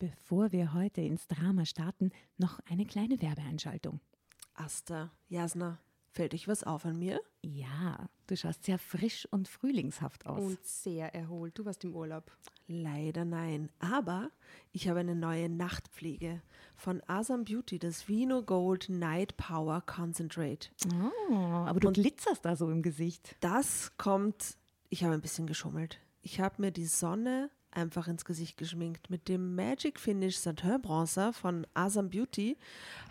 Bevor wir heute ins Drama starten, noch eine kleine Werbeeinschaltung. Asta, Jasna, fällt euch was auf an mir? Ja, du schaust sehr frisch und frühlingshaft aus. Und sehr erholt. Du warst im Urlaub. Leider nein. Aber ich habe eine neue Nachtpflege von Asam Beauty, das Vino Gold Night Power Concentrate. oh, aber du glitzerst da so im Gesicht. Das kommt, ich habe ein bisschen geschummelt. Ich habe mir die Sonne einfach ins Gesicht geschminkt. Mit dem Magic Finish Satin Bronzer von Asam Beauty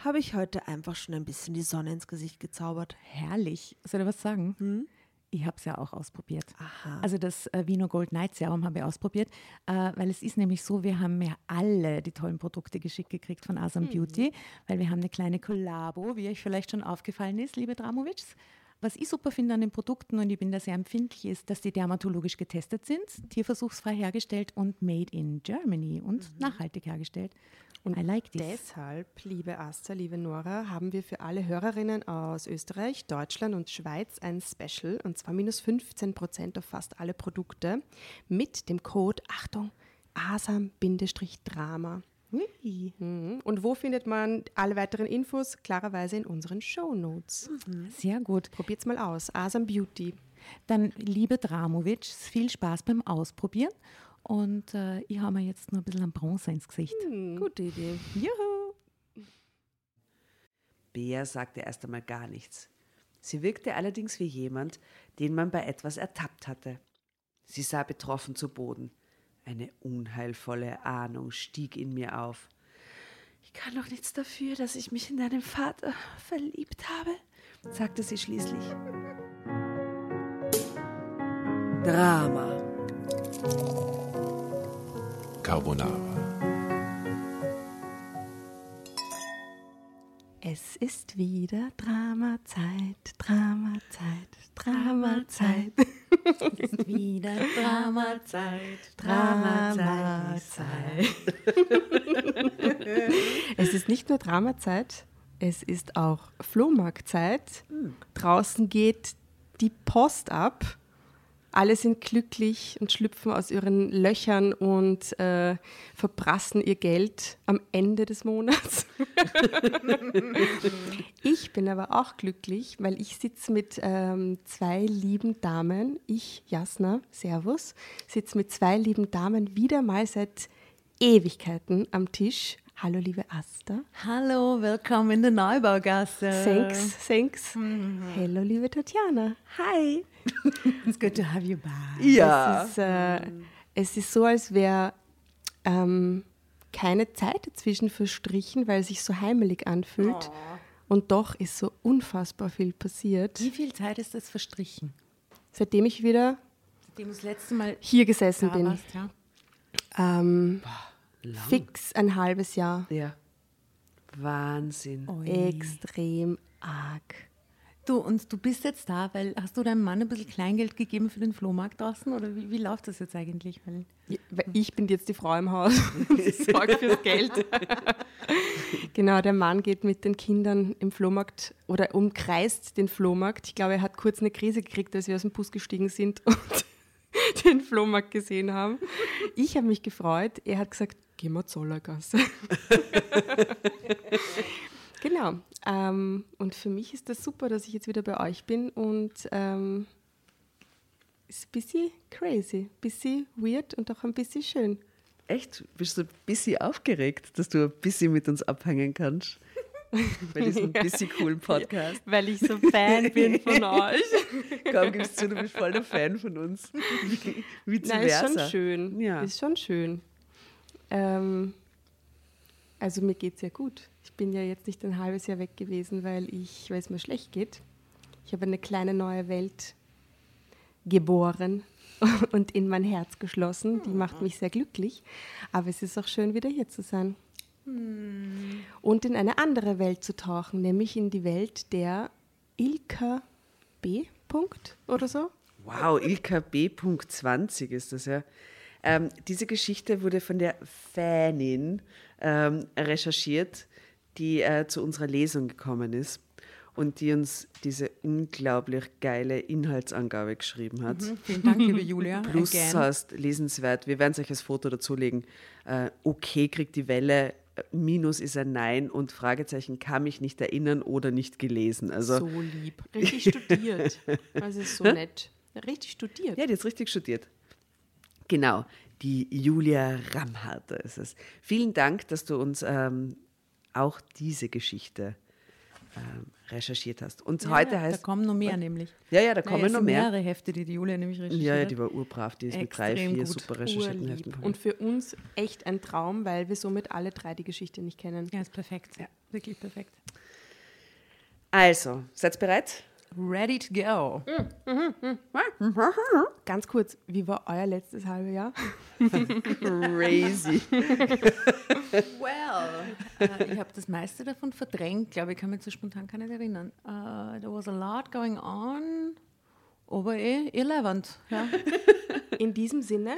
habe ich heute einfach schon ein bisschen die Sonne ins Gesicht gezaubert. Herrlich. Soll ich was sagen? Hm? Ich habe es ja auch ausprobiert. Aha. Also das äh, Vino Gold Night Serum habe ich ausprobiert, äh, weil es ist nämlich so, wir haben ja alle die tollen Produkte geschickt gekriegt von Asam Beauty, weil wir haben eine kleine Kollabo, wie euch vielleicht schon aufgefallen ist, liebe Dramovics. Was ich super finde an den Produkten und ich bin da sehr empfindlich, ist, dass die dermatologisch getestet sind, tierversuchsfrei hergestellt und made in Germany und nachhaltig hergestellt. Und I like this. Deshalb, liebe Asta, liebe Nora, haben wir für alle Hörerinnen aus Österreich, Deutschland und Schweiz ein Special und zwar minus 15 Prozent auf fast alle Produkte mit dem Code, Achtung, ASAM-Drama. Ui. Mhm. Und wo findet man alle weiteren Infos? Klarerweise in unseren Show Notes. Sehr gut. Probiert's mal aus. Asam Beauty. Dann, liebe Dramovic, viel Spaß beim Ausprobieren. Und äh, ich habe mir jetzt noch ein bisschen Bronze ins Gesicht. Gute Idee. Juhu! Bea sagte erst einmal gar nichts. Sie wirkte allerdings wie jemand, den man bei etwas ertappt hatte. Sie sah betroffen zu Boden. Eine unheilvolle Ahnung stieg in mir auf. Ich kann doch nichts dafür, dass ich mich in deinen Vater verliebt habe, sagte sie schließlich. Drama. Carbonara. Es ist wieder Dramazeit, Dramazeit, Dramazeit. Ist wieder Dramazeit, Dramazeit. es ist nicht nur Dramazeit, es ist auch Flohmarktzeit. Draußen geht die Post ab. Alle sind glücklich und schlüpfen aus ihren Löchern und äh, verprassen ihr Geld am Ende des Monats. ich bin aber auch glücklich, weil ich sitze mit ähm, zwei lieben Damen, ich, Jasna, Servus, sitze mit zwei lieben Damen wieder mal seit Ewigkeiten am Tisch. Hallo, liebe Asta. Hallo, willkommen in der Neubaugasse. Thanks, thanks. Hello, liebe Tatjana. Hi. It's good to have you back. Ja. Es ist, äh, es ist so, als wäre ähm, keine Zeit dazwischen verstrichen, weil es sich so heimelig anfühlt. Und doch ist so unfassbar viel passiert, Wie viel Zeit ist das verstrichen? seitdem ich wieder Seitdem das letzte Mal hier gesessen bin. warst, ja? Ähm, Lang. fix ein halbes Jahr. Ja. Wahnsinn. Ui. Extrem arg. Du, und du bist jetzt da, weil hast du deinem Mann ein bisschen Kleingeld gegeben für den Flohmarkt draußen? Oder wie, wie läuft das jetzt eigentlich? Weil, Ja, weil Ich bin jetzt die Frau im Haus. Ich sorge fürs Geld. genau, der Mann geht mit den Kindern im Flohmarkt oder umkreist den Flohmarkt. Ich glaube, er hat kurz eine Krise gekriegt, als wir aus dem Bus gestiegen sind und den Flohmarkt gesehen haben. Ich habe mich gefreut. Er hat gesagt, gehen wir Zollergasse. genau. Ähm, und für mich ist das super, dass ich jetzt wieder bei euch bin und ähm, ist ein bisschen crazy, ein bisschen weird und auch ein bisschen schön. Echt? Bist du ein bisschen aufgeregt, dass du ein bisschen mit uns abhängen kannst? Bei diesem bisschen coolen Podcast. Weil ich so Fan bin von euch. Komm, gibst zu, du bist voll der Fan von uns. Vice Nein, ist schon schön. Ja. Ist schon schön. Ähm, also mir geht es ja gut. Ich bin ja jetzt nicht ein halbes Jahr weg gewesen, weil, ich, weil es mir schlecht geht. Ich habe eine kleine neue Welt geboren und in mein Herz geschlossen. Die macht mich sehr glücklich. Aber es ist auch schön, wieder hier zu sein. Und in eine andere Welt zu tauchen, nämlich in die Welt der Ilka B. Punkt oder so. Wow, Ilka B.20 ist das ja. Ähm, diese Geschichte wurde von der Fanin ähm, recherchiert, die äh, zu unserer Lesung gekommen ist. und die uns diese unglaublich geile Inhaltsangabe geschrieben hat. Vielen Dank, liebe Julia. Plus Again. heißt lesenswert, wir werden es euch als Foto dazulegen. Äh, okay kriegt die Welle, Minus ist ein Nein und Fragezeichen kann mich nicht erinnern oder nicht gelesen. Also So lieb. Richtig studiert. Also ist so nett. Richtig studiert. Ja, die ist richtig studiert. Genau, die Julia Ramharter ist es. Vielen Dank, dass du uns ähm, auch diese Geschichte recherchiert hast. Und Ja, heute ja, heißt. Da kommen noch mehr nämlich. ja, ja, da kommen es noch sind mehr. mehrere Hefte, die die Julia nämlich recherchiert Ja, ja, hat. die war urbrav, die ist mit drei, Extrem vier gut. super recherchierten Urlieb. Heften. Und für uns echt ein Traum, weil wir somit alle drei die Geschichte nicht kennen. Ja, ist perfekt. Wirklich perfekt. Also, seid bereit? Ready to go. Ganz kurz, wie war euer letztes halbe Jahr? Crazy. Well, äh, ich habe das meiste davon verdrängt, glaube ich, kann mich so spontan gar nicht erinnern. Uh, there was a lot going on, aber eh irrelevant. Ja. In diesem Sinne.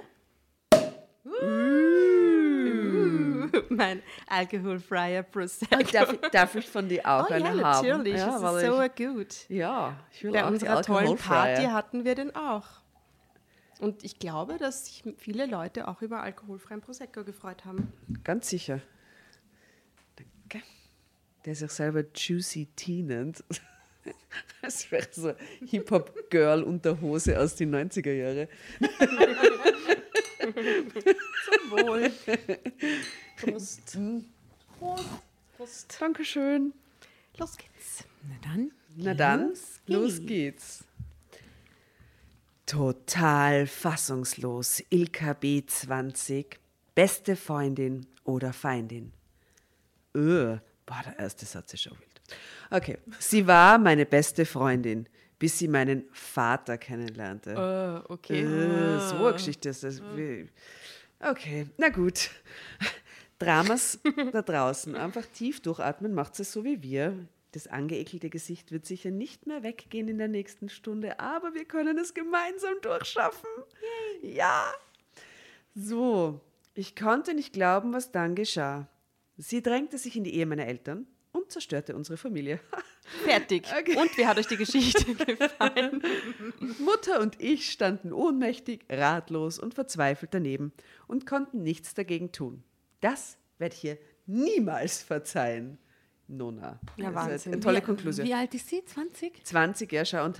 mein alkoholfreier Prosecco. darf, ich, darf ich von dir auch Oh ja, eine haben? natürlich. Ja, ist so ich, gut. ja, ich will Bei auch unserer tollen. Party hatten wir den auch. Und ich glaube, dass sich viele Leute auch über alkoholfreien Prosecco gefreut haben. Ganz sicher. Danke. Der sich selber Juicy Tea nennt. Das wäre so Hip-Hop-Girl unter Hose aus den 90er Jahren. Wohl. Prost. Prost. Dankeschön. Los geht's. Na dann. Na dann, los los geht's. Total fassungslos. Ilka B20. Beste Freundin oder Feindin? Öh, boah, der erste Satz ist schon wild. Okay, sie war meine beste Freundin, bis sie meinen Vater kennenlernte. Oh, okay. Äh, so eine Geschichte ist das. Okay, na gut. Dramas da draußen. Einfach tief durchatmen, macht es so wie wir. Das angeekelte Gesicht wird sicher nicht mehr weggehen in der nächsten Stunde, aber wir können es gemeinsam durchschaffen. Ja. So, ich konnte nicht glauben, was dann geschah. Sie drängte sich in die Ehe meiner Eltern und zerstörte unsere Familie. Fertig. Okay. Und wie hat euch die Geschichte gefallen? Mutter und ich standen ohnmächtig, ratlos und verzweifelt daneben und konnten nichts dagegen tun. Das werde ich ihr niemals verzeihen. Nona. Ja, Das ist Wahnsinn. Eine tolle wie, Konklusion. Wie alt ist sie? 20? 20 Jahre schaut,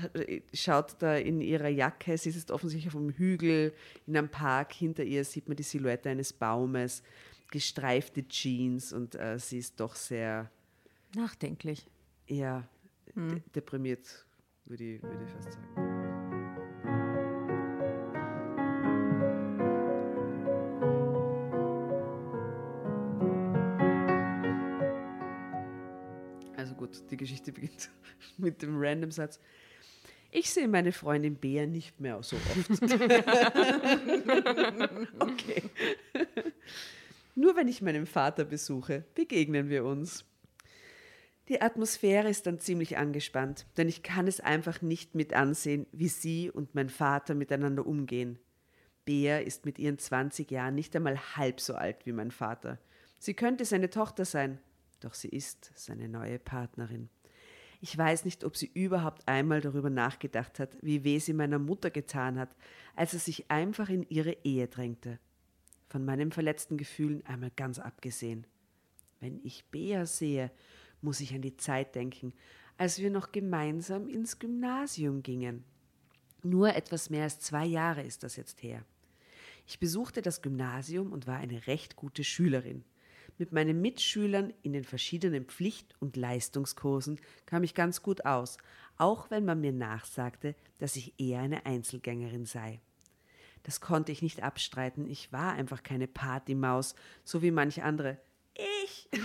schaut da in ihrer Jacke. Sie ist offensichtlich auf einem Hügel in einem Park. Hinter ihr sieht man die Silhouette eines Baumes, gestreifte Jeans und äh, sie ist doch sehr Nachdenklich. eher de deprimiert, würde ich, würde ich fast sagen. Gut, die Geschichte beginnt mit dem random Satz. Ich sehe meine Freundin Bea nicht mehr so oft. okay. Nur wenn ich meinen Vater besuche, begegnen wir uns. Die Atmosphäre ist dann ziemlich angespannt, denn ich kann es einfach nicht mit ansehen, wie sie und mein Vater miteinander umgehen. Bea ist mit ihren 20 Jahren nicht einmal halb so alt wie mein Vater. Sie könnte seine Tochter sein, doch sie ist seine neue Partnerin. Ich weiß nicht, ob sie überhaupt einmal darüber nachgedacht hat, wie weh sie meiner Mutter getan hat, als er sich einfach in ihre Ehe drängte. Von meinen verletzten Gefühlen einmal ganz abgesehen. Wenn ich Bea sehe, muss ich an die Zeit denken, als wir noch gemeinsam ins Gymnasium gingen. Nur etwas mehr als zwei Jahre ist das jetzt her. Ich besuchte das Gymnasium und war eine recht gute Schülerin. Mit meinen Mitschülern in den verschiedenen Pflicht- und Leistungskursen kam ich ganz gut aus, auch wenn man mir nachsagte, dass ich eher eine Einzelgängerin sei. Das konnte ich nicht abstreiten, ich war einfach keine Partymaus, so wie manche andere. Ich!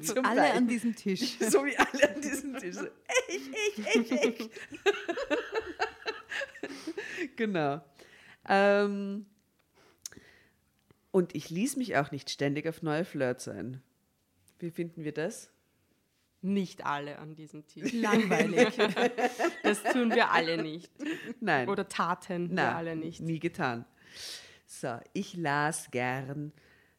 Zum Alle Beispiel. an diesem Tisch. So wie alle an diesem Tisch. So, ich, ich, ich, ich. genau. Ähm, und ich ließ mich auch nicht ständig auf neue Flirts ein. Wie finden wir das? Nicht alle an diesem Tisch. Langweilig. Das tun wir alle nicht. Nein. Oder taten wir Na, alle nicht. Nie getan. So, ich las gern,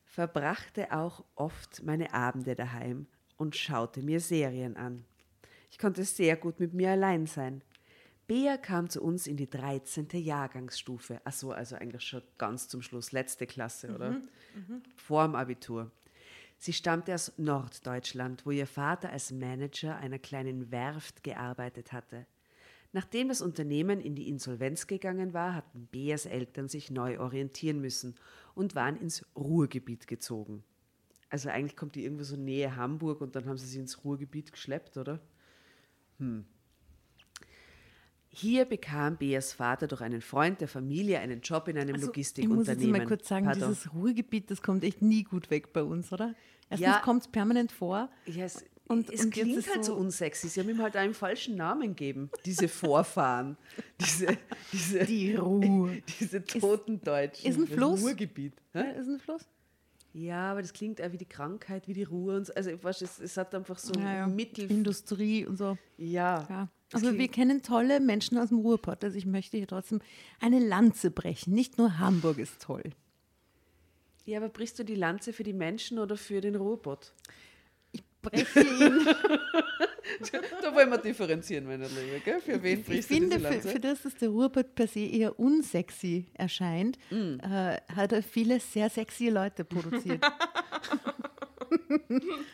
verbrachte auch oft meine Abende daheim und schaute mir Serien an. Ich konnte sehr gut mit mir allein sein. Bea kam zu uns in die 13. Jahrgangsstufe. Ach so, also eigentlich schon ganz zum Schluss, letzte Klasse, oder? Vorm Abitur. Sie stammte aus Norddeutschland, wo ihr Vater als Manager einer kleinen Werft gearbeitet hatte. Nachdem das Unternehmen in die Insolvenz gegangen war, hatten Beas Eltern sich neu orientieren müssen und waren ins Ruhrgebiet gezogen. Also eigentlich kommt die irgendwo so nähe Hamburg und dann haben sie sie ins Ruhrgebiet geschleppt, oder? Hm. Hier bekam Beas Vater durch einen Freund der Familie einen Job in einem Also, ich muss Logistikunternehmen. jetzt mal kurz sagen, Pardon. dieses Ruhrgebiet, das kommt echt nie gut weg bei uns, oder? Erstens Ja. kommt es permanent vor. Ja, es, Und- es und klingt ist halt so so- unsexy. Sie haben ihm halt einen falschen Namen gegeben. Diese Vorfahren. diese, diese, Die Ruhr. diese toten Deutschen. ist ein Das Fluss. Ruhrgebiet. Ja, ist ein Fluss? Ja, aber das klingt auch wie die Krankheit, wie die Ruhe. Und so. Also, ich weiß, es, es hat einfach so Ja, ja. Mittel. Industrie und so. Ja. Ja. Das Aber wir kennen tolle Menschen aus dem Ruhrpott. Also ich möchte hier trotzdem eine Lanze brechen. Nicht nur Hamburg ist toll. ja, aber brichst du die Lanze für die Menschen oder für den Ruhrpott? Ich breche ihn. Da wollen wir differenzieren, meine Liebe. Gell? Für wen Ich brichst du finde, diese für, Lanze? für das, dass der Ruhrpott per se eher unsexy erscheint, Mm. äh, hat er viele sehr sexy Leute produziert,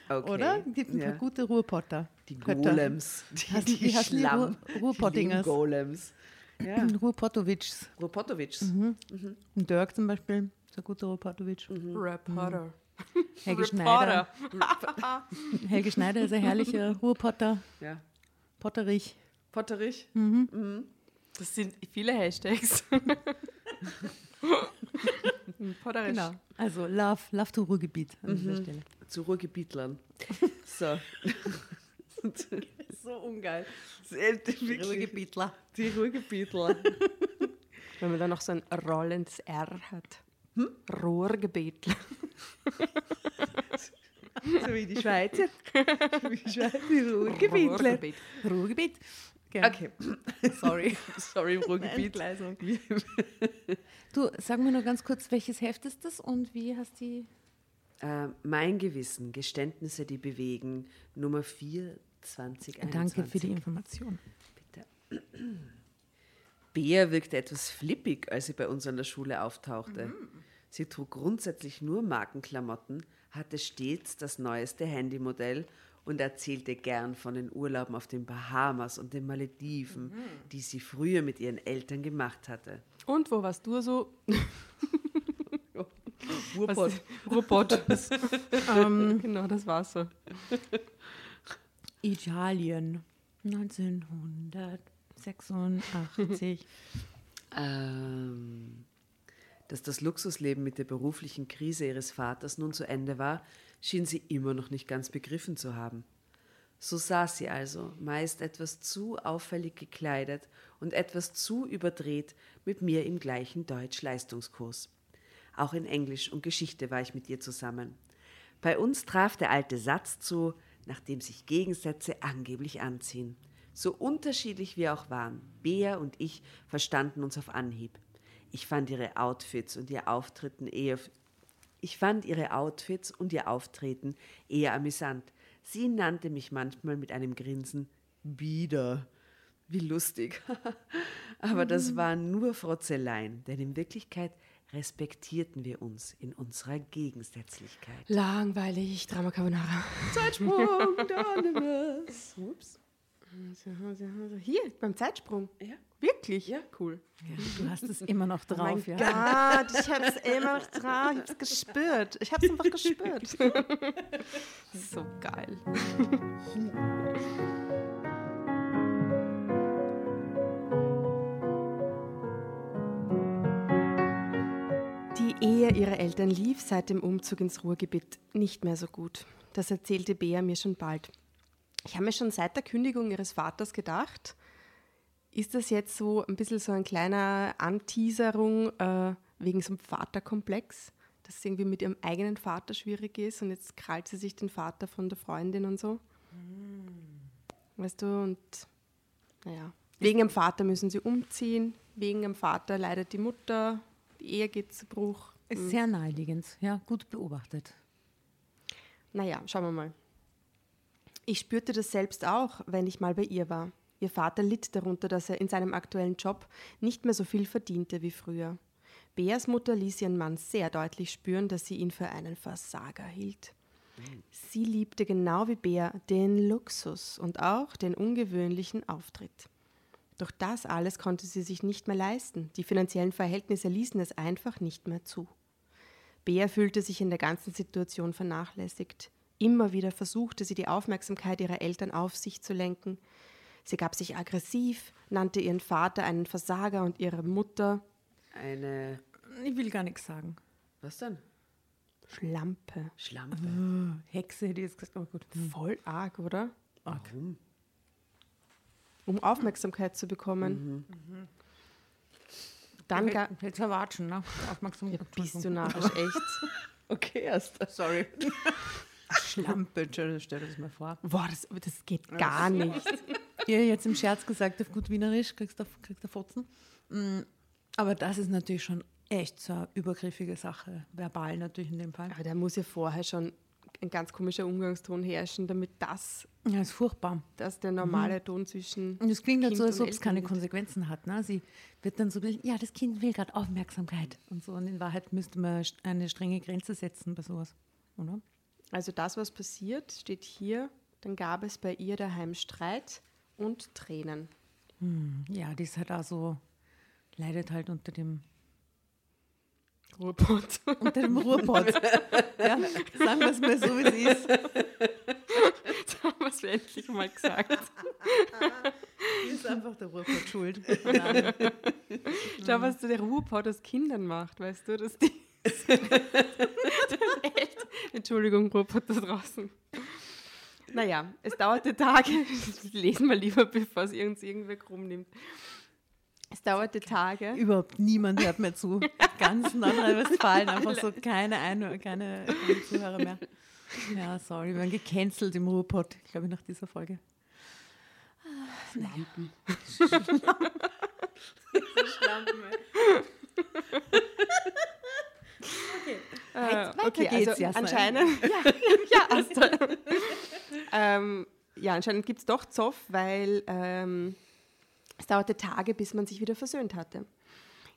okay. oder? Gibt ein ja. paar gute Ruhrpotter. Die Götter. Golems. Die, die die Schlamm. Ruhr- Ruhrpottingers? Die Golems. Ja. Ruhrpottowitschs. Ruhrpottowitschs. Und Dirk zum Beispiel, ist ein guter Ruhrpottowitsch. Mhm. Reporter. Helge Schneider. Helge Schneider ist ein herrlicher Ruhrpotter. Ja. Potterich. Potterich. Das sind viele Hashtags. Potterisch. Genau. Also Love, Love to Ruhrgebiet an dieser Mhm. Stelle. Zu Ruhrgebietlern. So. So ungeil. Wirklich. Ruhrgebietler. Die Ruhrgebietler. Wenn man dann noch so ein rollendes R hat. Hm? Rohrgebetler. so wie die Schweizer. wie die Schweizer. Die Ruhrgebietler. Rohrgebet. Ruhrgebiet. Gell. Okay. Sorry. Sorry, Ruhrgebiet. Du, sag mir nur ganz kurz, welches Heft ist das und wie hast die. Äh, mein Gewissen, Geständnisse, die bewegen, Nummer 4, 2021. Danke für die Information. Bitte. Bea wirkte etwas flippig, als sie bei uns an der Schule auftauchte. Sie trug grundsätzlich nur Markenklamotten, hatte stets das neueste Handymodell und erzählte gern von den Urlauben auf den Bahamas und den Malediven, die sie früher mit ihren Eltern gemacht hatte. Und wo warst du so? Ruhrpott. Ruhrpott. ähm, genau, das war's so. Italien. 1986. Ähm, dass das Luxusleben mit der beruflichen Krise ihres Vaters nun zu Ende war, schien sie immer noch nicht ganz begriffen zu haben. So saß sie also, meist etwas zu auffällig gekleidet und etwas zu überdreht, mit mir im gleichen Deutsch-Leistungskurs. Auch in Englisch und Geschichte war ich mit ihr zusammen. Bei uns traf der alte Satz zu, nachdem sich Gegensätze angeblich anziehen. So unterschiedlich wir auch waren, Bea und ich verstanden uns auf Anhieb. Ich fand ihre Outfits und ihr Auftreten eher ich fand ihre Outfits und ihr Auftreten eher amüsant. Sie nannte mich manchmal mit einem Grinsen Bieder. Wie lustig. Aber das waren nur Frotzeleien, denn in Wirklichkeit respektierten wir uns in unserer Gegensätzlichkeit. Langweilig, Drama Carbonara. Zeitsprung. Ups. Hier, beim Zeitsprung. Ja. Wirklich? Ja. Cool. Ja, du hast es immer noch Oh mein drauf, ja. Gott, ich hab's immer noch dran. Ich hab's gespürt. Ich hab's einfach gespürt. so geil. Die Ehe ihrer Eltern lief seit dem Umzug ins Ruhrgebiet nicht mehr so gut. Das erzählte Bea mir schon bald. Ich habe mir schon seit der Kündigung ihres Vaters gedacht, ist das jetzt so ein bisschen so ein kleiner Anteaserung äh, wegen so einem Vaterkomplex, dass es irgendwie mit ihrem eigenen Vater schwierig ist und jetzt krallt sie sich den Vater von der Freundin und so? Weißt du, und naja, wegen dem Vater müssen sie umziehen, wegen dem Vater leidet die Mutter, die Ehe geht zu Bruch. Ist sehr naheliegend. Ja, gut beobachtet. Naja, schauen wir mal. Ich spürte das selbst auch, wenn ich mal bei ihr war. Ihr Vater litt darunter, dass er in seinem aktuellen Job nicht mehr so viel verdiente wie früher. Beas Mutter ließ ihren Mann sehr deutlich spüren, dass sie ihn für einen Versager hielt. Sie liebte genau wie Bea den Luxus und auch den ungewöhnlichen Auftritt. Doch das alles konnte sie sich nicht mehr leisten. Die finanziellen Verhältnisse ließen es einfach nicht mehr zu. Bea fühlte sich in der ganzen Situation vernachlässigt. Immer wieder versuchte sie die Aufmerksamkeit ihrer Eltern auf sich zu lenken. Sie gab sich aggressiv, nannte ihren Vater einen Versager und ihre Mutter Eine, Ich will gar nichts sagen. was denn? Schlampe. Schlampe. Hexe hätte ich jetzt gesagt, aber gut. Voll arg, oder? Warum? Um Aufmerksamkeit zu bekommen. Dann Dann ga- Jetzt erwatschen, ne? Aufmerksamkeit. bist du narrisch, echt. Okay, erst. Sorry. Schlampe, stell dir das mal vor. Boah, das, das geht gar nicht. Ihr jetzt im Scherz gesagt, auf gut Wienerisch kriegst du, kriegst du Fotzen. Mm, Aber das ist natürlich schon echt so eine übergriffige Sache. Verbal natürlich in dem Fall. Aber da muss ja vorher schon ein ganz komischer Umgangston herrschen, damit das, Ja, ist furchtbar. das der normale Ton zwischen. Und es klingt halt so, als ob es keine. Konsequenzen hat. Ne? Sie wird dann so, ja, das Kind will gerade Aufmerksamkeit und so. Und in Wahrheit müsste man eine strenge Grenze setzen bei sowas, oder? Also das, was passiert, steht hier. Dann gab es bei ihr daheim Streit und Tränen. Ja, die ist halt auch so, leidet halt unter dem, Ruhrpott. unter dem Ruhrpott. ja, sagen wir es mal so, wie es ist. Jetzt haben wir es endlich mal gesagt. Ist einfach der Ruhrpott schuld. Schau, was der Ruhrpott aus Kindern macht, weißt du, dass die. Entschuldigung, Ruhrpott da draußen. Naja, es dauerte Tage. Lesen wir lieber, bevor es uns irgendwer krumm nimmt. Es dauerte Tage. Überhaupt niemand hört mehr zu. Ganz Nordrhein-Westfalen, einfach so keine, Ein keine, keine Zuhörer mehr. Ja, sorry, wir werden gecancelt im Ruhrpott, glaube ich, nach dieser Folge. Schlampen. Äh, Weiter okay, geht's, also anscheinend. Ja, ja, Asta. ähm, ja, anscheinend gibt es doch Zoff, weil ähm, es dauerte Tage, bis man sich wieder versöhnt hatte.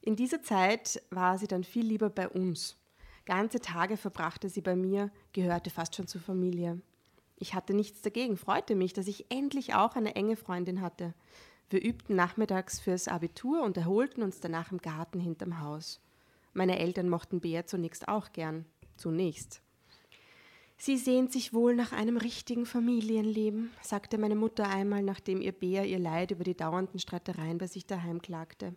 In dieser Zeit war sie dann viel lieber bei uns. Ganze Tage verbrachte sie bei mir, gehörte fast schon zur Familie. Ich hatte nichts dagegen, freute mich, dass ich endlich auch eine enge Freundin hatte. Wir übten nachmittags fürs Abitur und erholten uns danach im Garten hinterm Haus. Meine Eltern mochten Bea zunächst auch gern. Zunächst. Sie sehnt sich wohl nach einem richtigen Familienleben, sagte meine Mutter einmal, nachdem ihr Bea ihr Leid über die dauernden Streitereien bei sich daheim klagte.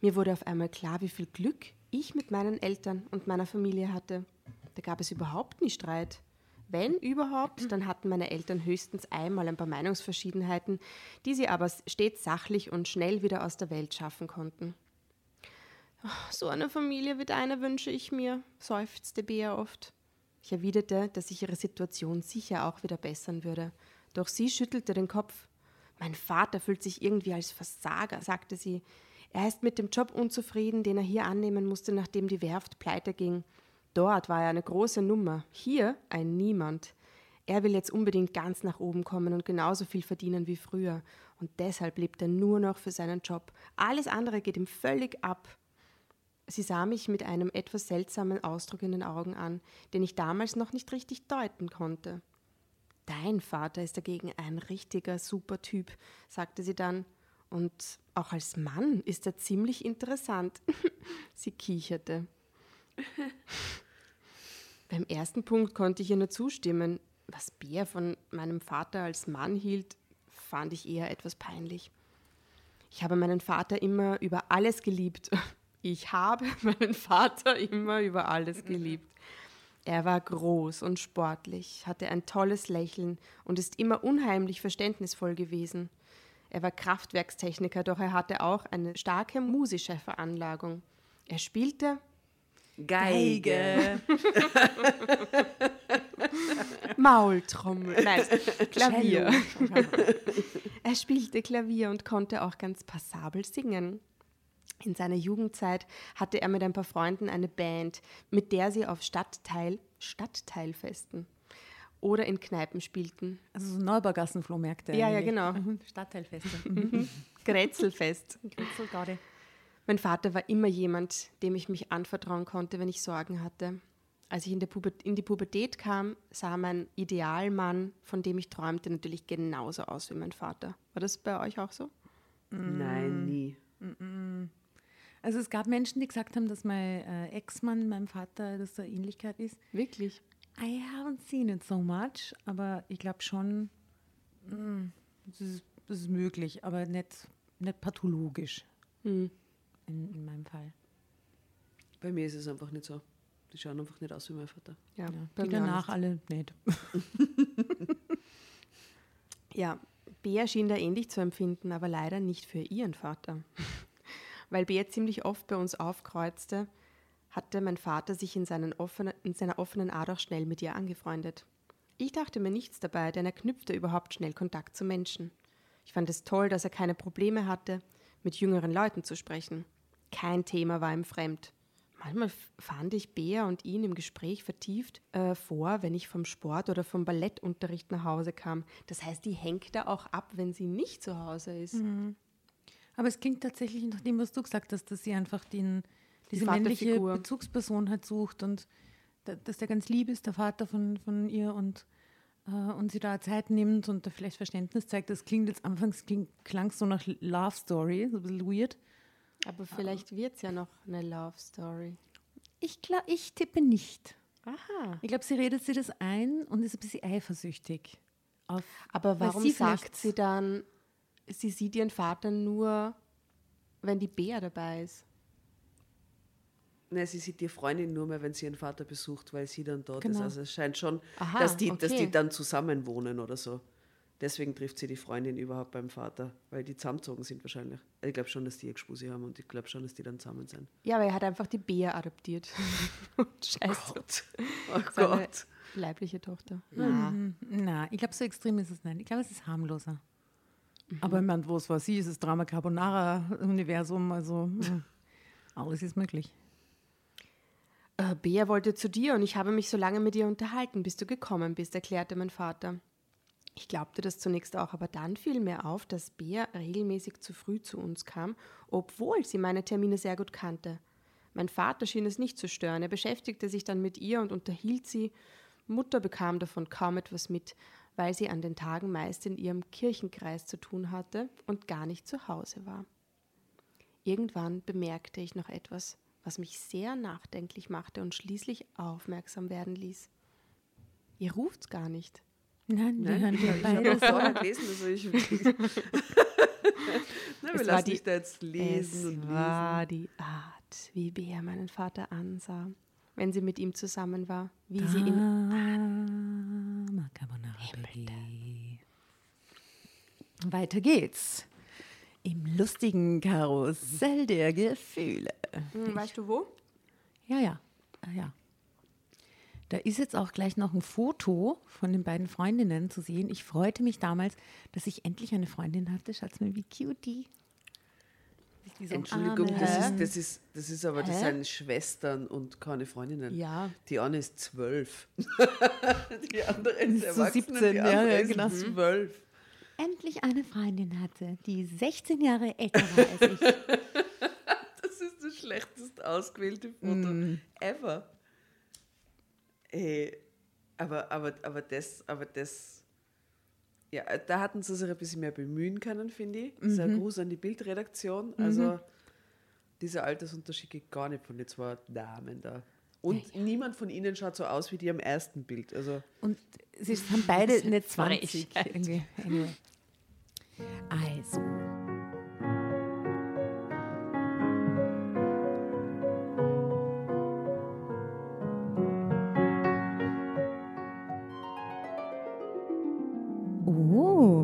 Mir wurde auf einmal klar, wie viel Glück ich mit meinen Eltern und meiner Familie hatte. Da gab es überhaupt nie Streit. Wenn überhaupt, dann hatten meine Eltern höchstens einmal ein paar Meinungsverschiedenheiten, die sie aber stets sachlich und schnell wieder aus der Welt schaffen konnten. "Ach, So eine Familie wie deine wünsche ich mir, seufzte Bea oft. Ich erwiderte, dass sich ihre Situation sicher auch wieder bessern würde. Doch sie schüttelte den Kopf. Mein Vater fühlt sich irgendwie als Versager, sagte sie. Er ist mit dem Job unzufrieden, den er hier annehmen musste, nachdem die Werft pleite ging. Dort war er eine große Nummer, hier ein Niemand. Er will jetzt unbedingt ganz nach oben kommen und genauso viel verdienen wie früher. Und deshalb lebt er nur noch für seinen Job. Alles andere geht ihm völlig ab. Sie sah mich mit einem etwas seltsamen Ausdruck in den Augen an, den ich damals noch nicht richtig deuten konnte. Dein Vater ist dagegen ein richtiger super Typ, sagte sie dann. Und auch als Mann ist er ziemlich interessant. sie kicherte. Beim ersten Punkt konnte ich ihr nur zustimmen. Was Bär von meinem Vater als Mann hielt, fand ich eher etwas peinlich. Ich habe meinen Vater immer über alles geliebt. Ich habe meinen Vater immer über alles geliebt. Er war groß und sportlich, hatte ein tolles Lächeln und ist immer unheimlich verständnisvoll gewesen. Er war Kraftwerkstechniker, doch er hatte auch eine starke musische Veranlagung. Er spielte Geige. Maultrommel, nein, Klavier. er spielte Klavier und konnte auch ganz passabel singen. In seiner Jugendzeit hatte er mit ein paar Freunden eine Band, mit der sie auf Stadtteil, Stadtteilfesten oder in Kneipen spielten. Also so Neubaugassenflohmärkte. Ja, ja, eigentlich. genau. Mhm. Stadtteilfeste. Mhm. Grätzelfest. Kritzelgarde. Mein Vater war immer jemand, dem ich mich anvertrauen konnte, wenn ich Sorgen hatte. Als ich in, in die Pubertät kam, sah mein Idealmann, von dem ich träumte, natürlich genauso aus wie mein Vater. War das bei euch auch so? Nein, nie. Also es gab Menschen, die gesagt haben, dass mein äh, Ex-Mann meinem Vater, dass da Ähnlichkeit ist. Wirklich? I haven't seen it so much, aber ich glaube schon, mm, das ist, ist möglich, aber nicht, nicht pathologisch Hm. in, in meinem Fall. Bei mir ist es einfach nicht so. Die schauen einfach nicht aus wie mein Vater. Ja, Ja, bei die danach alle nicht. Ja, Bea schien da ähnlich zu empfinden, aber leider nicht für ihren Vater. Weil Bea ziemlich oft bei uns aufkreuzte, hatte mein Vater sich in, offenen, in seiner offenen Art auch schnell mit ihr angefreundet. Ich dachte mir nichts dabei, denn er knüpfte überhaupt schnell Kontakt zu Menschen. Ich fand es toll, dass er keine Probleme hatte, mit jüngeren Leuten zu sprechen. Kein Thema war ihm fremd. Manchmal fand ich Bea und ihn im Gespräch vertieft äh, vor, wenn ich vom Sport oder vom Ballettunterricht nach Hause kam. Das heißt, die hängt da auch ab, wenn sie nicht zu Hause ist. Aber es klingt tatsächlich nach dem, was du gesagt hast, dass sie einfach den, diese männliche Vaterfigur. Bezugsperson halt sucht und da, dass der ganz lieb ist, der Vater von, von ihr und, äh, und sie da Zeit nimmt und da vielleicht Verständnis zeigt. Das klingt jetzt anfangs kling, klang so nach Love Story, so ein bisschen weird. Aber vielleicht wird es ja noch eine Love Story. Ich, glaub, ich tippe nicht. Aha. Ich glaube, sie redet sich das ein und ist ein bisschen eifersüchtig. Auf, Aber warum sie sagt sie dann, sie sieht ihren Vater nur, wenn die Bea dabei ist? Nein, sie sieht die Freundin nur mehr, wenn sie ihren Vater besucht, weil sie dann dort Genau. ist. Also es scheint schon, Aha, dass, die, dass okay. die dann zusammen wohnen oder so. Deswegen trifft sie die Freundin überhaupt beim Vater, weil die zusammengezogen sind wahrscheinlich. Also Ich glaube schon, dass die Gespusi haben und ich glaube schon, dass die dann zusammen sind. Ja, aber er hat einfach die Bea adoptiert. Scheiße. Gott. Oh Seine Gott. leibliche Tochter. Mhm. Na, ich glaube, so extrem ist es nicht. Ich glaube, es ist harmloser. Aber ich meine, wo es war sie, ist das Drama Carbonara-Universum, also mm, alles ist möglich. Äh, Bea wollte zu dir und ich habe mich so lange mit ihr unterhalten, bis du gekommen bist, erklärte mein Vater. Ich glaubte das zunächst auch, aber dann fiel mir auf, dass Bea regelmäßig zu früh zu uns kam, obwohl sie meine Termine sehr gut kannte. Mein Vater schien es nicht zu stören. Er beschäftigte sich dann mit ihr und unterhielt sie. Mutter bekam davon kaum etwas mit, weil sie an den Tagen meist in ihrem Kirchenkreis zu tun hatte und gar nicht zu Hause war. Irgendwann bemerkte ich noch etwas, was mich sehr nachdenklich machte und schließlich aufmerksam werden ließ. Ihr ruft's gar nicht. Nein, wir Nein, hören ich hier habe vorher gelesen, also ich. Na, wir lassen die- dich da jetzt lesen es und lesen. war die Art, wie Bea meinen Vater ansah, wenn sie mit ihm zusammen war, wie sie ihn Drama Carbonara, Baby. Weiter geht's. Im lustigen Karussell der Gefühle. Hm, Weißt du wo? Ja, ja, ah, ja. Da ist jetzt auch gleich noch ein Foto von den beiden Freundinnen zu sehen. Ich freute mich damals, dass ich endlich eine Freundin hatte. Schaut mal, wie. Sich die so Entschuldigung, das ist, das, ist, das ist aber, das Hä? sind Schwestern und keine Freundinnen. Ja. Die eine ist zwölf. die andere ist Ist so erwachsen, 17, die ja, andere ja, ist genau. zwölf. endlich eine Freundin hatte, die 16 Jahre älter war als ich. Das ist das schlechtest ausgewählte Foto Mm. ever. Ey, aber, aber, aber das, aber das, ja, da hatten sie sich ein bisschen mehr bemühen können, finde ich. Ist ein Gruß an die Bildredaktion. Also, dieser Altersunterschied geht gar nicht von den zwei Damen da. Und niemand von ihnen schaut so aus wie die am ersten Bild. Also, Und sie sind beide nicht 20. Frechheit. Irgendwie. Anyway. Also.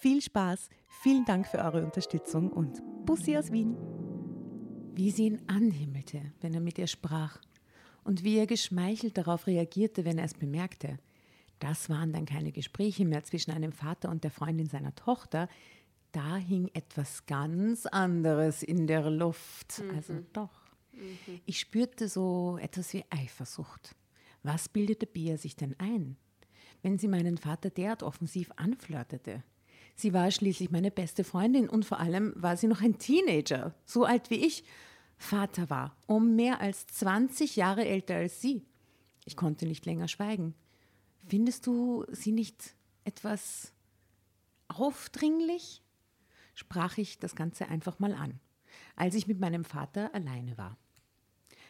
Viel Spaß, vielen Dank für eure Unterstützung und Bussi aus Wien. Wie sie ihn anhimmelte, wenn er mit ihr sprach, und wie er geschmeichelt darauf reagierte, wenn er es bemerkte. Das waren dann keine Gespräche mehr zwischen einem Vater und der Freundin seiner Tochter, da hing etwas ganz anderes in der Luft. Also doch. Ich spürte so etwas wie Eifersucht. Was bildete Bea sich denn ein, wenn sie meinen Vater derart offensiv anflirtete? Sie war schließlich meine beste Freundin und vor allem war sie noch ein Teenager, so alt wie ich. Vater war um mehr als 20 Jahre älter als sie. Ich konnte nicht länger schweigen. Findest du sie nicht etwas aufdringlich? sprach ich das Ganze einfach mal an, als ich mit meinem Vater alleine war.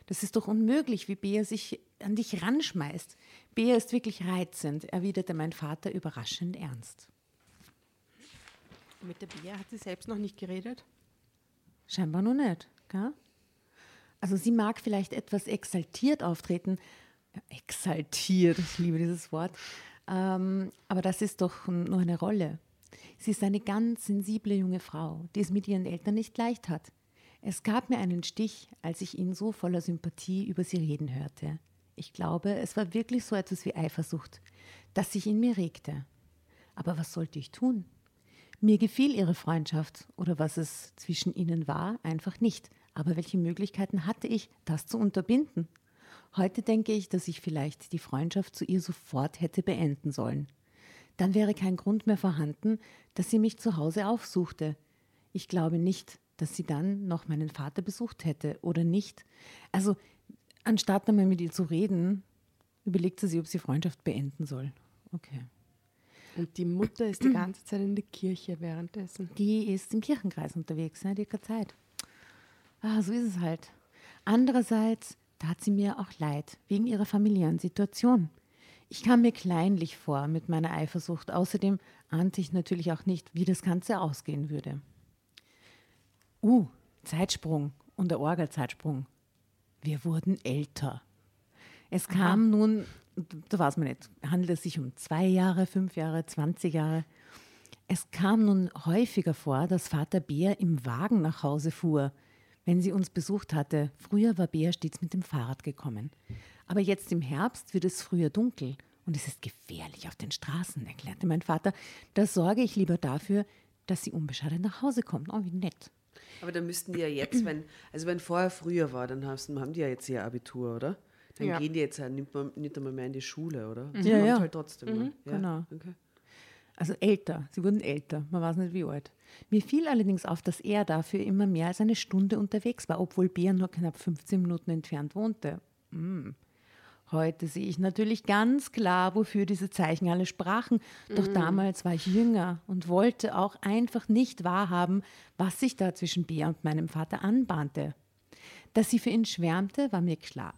Das ist doch unmöglich, wie Bea sich an dich ranschmeißt. Bea ist wirklich reizend, erwiderte mein Vater überraschend ernst. Mit der Bea hat sie selbst noch nicht geredet. Scheinbar noch nicht, gell? Also sie mag vielleicht etwas exaltiert auftreten. Ja, exaltiert, ich liebe dieses Wort. Ähm, aber das ist doch nur eine Rolle. Sie ist eine ganz sensible junge Frau, die es mit ihren Eltern nicht leicht hat. Es gab mir einen Stich, als ich ihn so voller Sympathie über sie reden hörte. Ich glaube, es war wirklich so etwas wie Eifersucht, das sich in mir regte. Aber was sollte ich tun? Mir gefiel ihre Freundschaft oder was es zwischen ihnen war, einfach nicht. Aber welche Möglichkeiten hatte ich, das zu unterbinden? Heute denke ich, dass ich vielleicht die Freundschaft zu ihr sofort hätte beenden sollen. Dann wäre kein Grund mehr vorhanden, dass sie mich zu Hause aufsuchte. Ich glaube nicht, dass sie dann noch meinen Vater besucht hätte oder nicht. Also, anstatt einmal mit ihr zu reden, überlegte sie, ob sie Freundschaft beenden soll. Okay. Und die Mutter ist die ganze Zeit in der Kirche währenddessen. Die ist im Kirchenkreis unterwegs, ne? die hat keine Zeit. Ah, so ist es halt. Andererseits tat sie mir auch leid, wegen ihrer familiären Situation. Ich kam mir kleinlich vor mit meiner Eifersucht. Außerdem ahnte ich natürlich auch nicht, wie das Ganze ausgehen würde. Uh, Zeitsprung und der Orgelzeitsprung. Wir wurden älter. Es kam nun, da weiß man nicht, handelt es sich um zwei Jahre, fünf Jahre, 20 Jahre. Es kam nun häufiger vor, dass Vater Bär im Wagen nach Hause fuhr, wenn sie uns besucht hatte. Früher war Bär stets mit dem Fahrrad gekommen. Aber jetzt im Herbst wird es früher dunkel und es ist gefährlich auf den Straßen, erklärte mein Vater. Da sorge ich lieber dafür, dass sie unbeschadet nach Hause kommt. Oh, wie nett. Aber dann müssten die ja jetzt, wenn, also wenn vorher früher war, dann haben, haben die ja jetzt ihr Abitur, oder? Dann Ja. gehen die jetzt ja nicht, mehr, nicht einmal mehr in die Schule, oder? Ja, Kommt ja. Halt trotzdem noch. ja? genau. Okay. Also älter, sie wurden älter, man weiß nicht wie alt. Mir fiel allerdings auf, dass er dafür immer mehr als eine Stunde unterwegs war, obwohl Bär nur knapp 15 Minuten entfernt wohnte. Hm. Heute sehe ich natürlich ganz klar, wofür diese Zeichen alle sprachen. Doch damals war ich jünger und wollte auch einfach nicht wahrhaben, was sich da zwischen Bär und meinem Vater anbahnte. Dass sie für ihn schwärmte, war mir klar.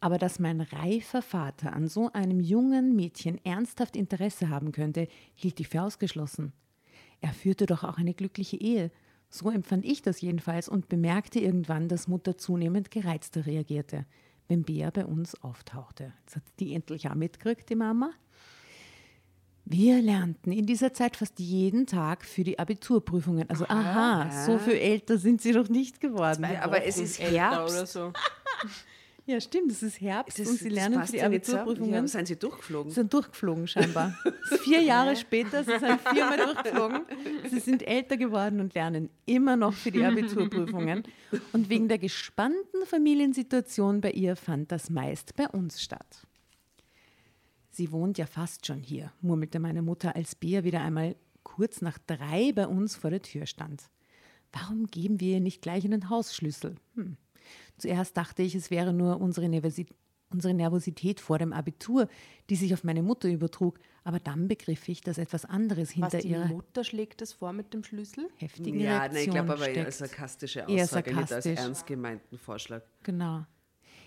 Aber dass mein reifer Vater an so einem jungen Mädchen ernsthaft Interesse haben könnte, hielt ich für ausgeschlossen. Er führte doch auch eine glückliche Ehe. So empfand ich das jedenfalls und bemerkte irgendwann, dass Mutter zunehmend gereizter reagierte, wenn Bea bei uns auftauchte. Jetzt hat die endlich auch mitgekriegt, die Mama. Wir lernten in dieser Zeit fast jeden Tag für die Abiturprüfungen. Also, aha, so viel älter sind sie noch nicht geworden. Aber es ist Herbst. oder so. Ja, stimmt, es ist Herbst Das- und sie lernen für die. Abiturprüfungen. Ja, sind sie durchgeflogen? Sie sind durchgeflogen scheinbar. Es vier Jahre später, sie sind viermal durchgeflogen. Sie sind älter geworden und lernen immer noch für die Abiturprüfungen. Und wegen der gespannten Familiensituation bei ihr fand das meist bei uns statt. Sie wohnt ja fast schon hier, murmelte meine Mutter, als Bea wieder einmal kurz nach drei bei uns vor der Tür stand. Warum geben wir ihr nicht gleich einen Hausschlüssel? Hm. Zuerst dachte ich, es wäre nur unsere Universi unsere Nervosität vor dem Abitur, die sich auf meine Mutter übertrug. Aber dann begriff ich, dass etwas anderes hinter Was, die ihrer Mutter schlägt das vor mit dem Schlüssel? heftigen Ja, Reaktion nein, ich glaube aber eher steckt. als sarkastische Eher Aussage, nicht als sarkastisch. ernst gemeinten Vorschlag. Genau.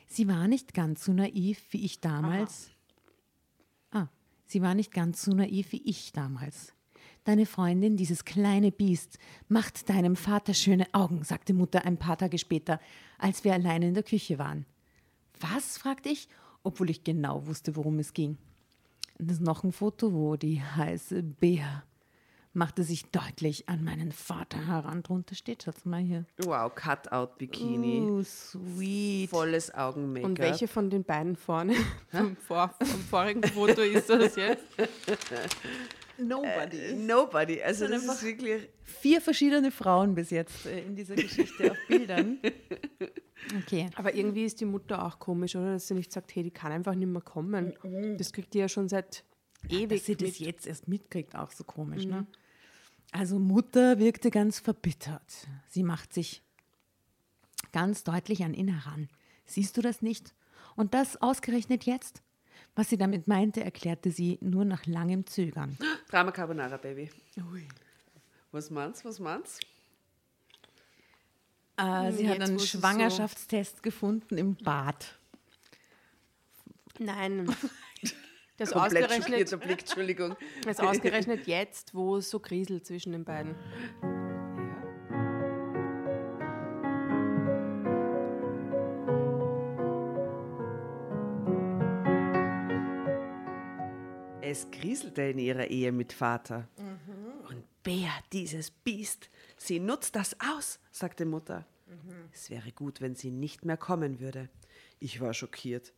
Sie war nicht ganz so naiv wie ich damals. Ah, sie war nicht ganz so naiv wie ich damals. Deine Freundin, dieses kleine Biest, macht deinem Vater schöne Augen, sagte Mutter ein paar Tage später, als wir alleine in der Küche waren. Was? fragte ich, obwohl ich genau wusste, worum es ging. Das ist noch ein Foto, wo die heiße Bea machte sich deutlich an meinen Vater heran. Drunter steht, schaut mal hier. Wow, Cutout-Bikini, Oh, sweet. volles Augen-Make-up. Und welche von den beiden vorne vom, vor, vom vorigen Foto ist das jetzt? Nobody. Nobody. Also das ist wirklich... Vier verschiedene Frauen bis jetzt äh, in dieser Geschichte auf Bildern. Okay. Aber irgendwie ist die Mutter auch komisch, oder? Dass sie nicht sagt, hey, die kann einfach nicht mehr kommen. Das kriegt die ja schon seit ewig Dass sie das mit. jetzt erst mitkriegt, auch so komisch, ne? Also Mutter wirkte ganz verbittert. Sie macht sich ganz deutlich an ihn heran. Siehst du das nicht? Und das ausgerechnet jetzt? Was sie damit meinte, erklärte sie nur nach langem Zögern. Drama Carbonara, Baby. Was meinst Was meinst Äh, sie hat jetzt, einen wo es so- Schwangerschaftstest gefunden im Bad. Nein. Das Komplett ausgerechnet, Blick, Entschuldigung. das ausgerechnet jetzt, wo es so kriselt zwischen den beiden. Es kriselte in ihrer Ehe mit Vater. Und Bea, dieses Biest, sie nutzt das aus, sagte Mutter. Es wäre gut, wenn sie nicht mehr kommen würde. Ich war schockiert.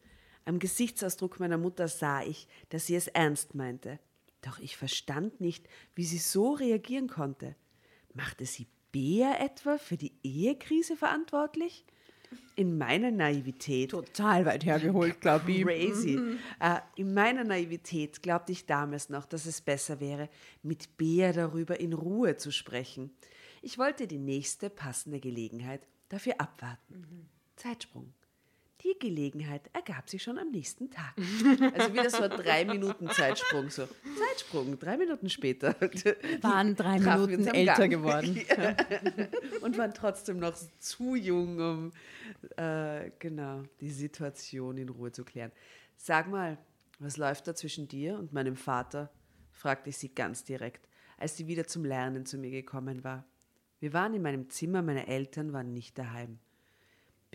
Am Gesichtsausdruck meiner Mutter sah ich, dass sie es ernst meinte. Doch ich verstand nicht, wie sie so reagieren konnte. Machte sie Bea etwa für die Ehekrise verantwortlich? In meiner Naivität Total weit hergeholt, glaube ich. Crazy. Äh, in meiner Naivität glaubte ich damals noch, dass es besser wäre, mit Bea darüber in Ruhe zu sprechen. Ich wollte die nächste passende Gelegenheit dafür abwarten. Zeitsprung. Die Gelegenheit ergab sich schon am nächsten Tag. Also wieder so ein drei Minuten Zeitsprung. So. Zeitsprung, drei Minuten später. Waren drei Minuten älter Gang. geworden. Ja. Und waren trotzdem noch zu jung, um äh, genau die Situation in Ruhe zu klären. Sag mal, was läuft da zwischen dir und meinem Vater? fragte ich sie ganz direkt, als sie wieder zum Lernen zu mir gekommen war. Wir waren in meinem Zimmer, meine Eltern waren nicht daheim.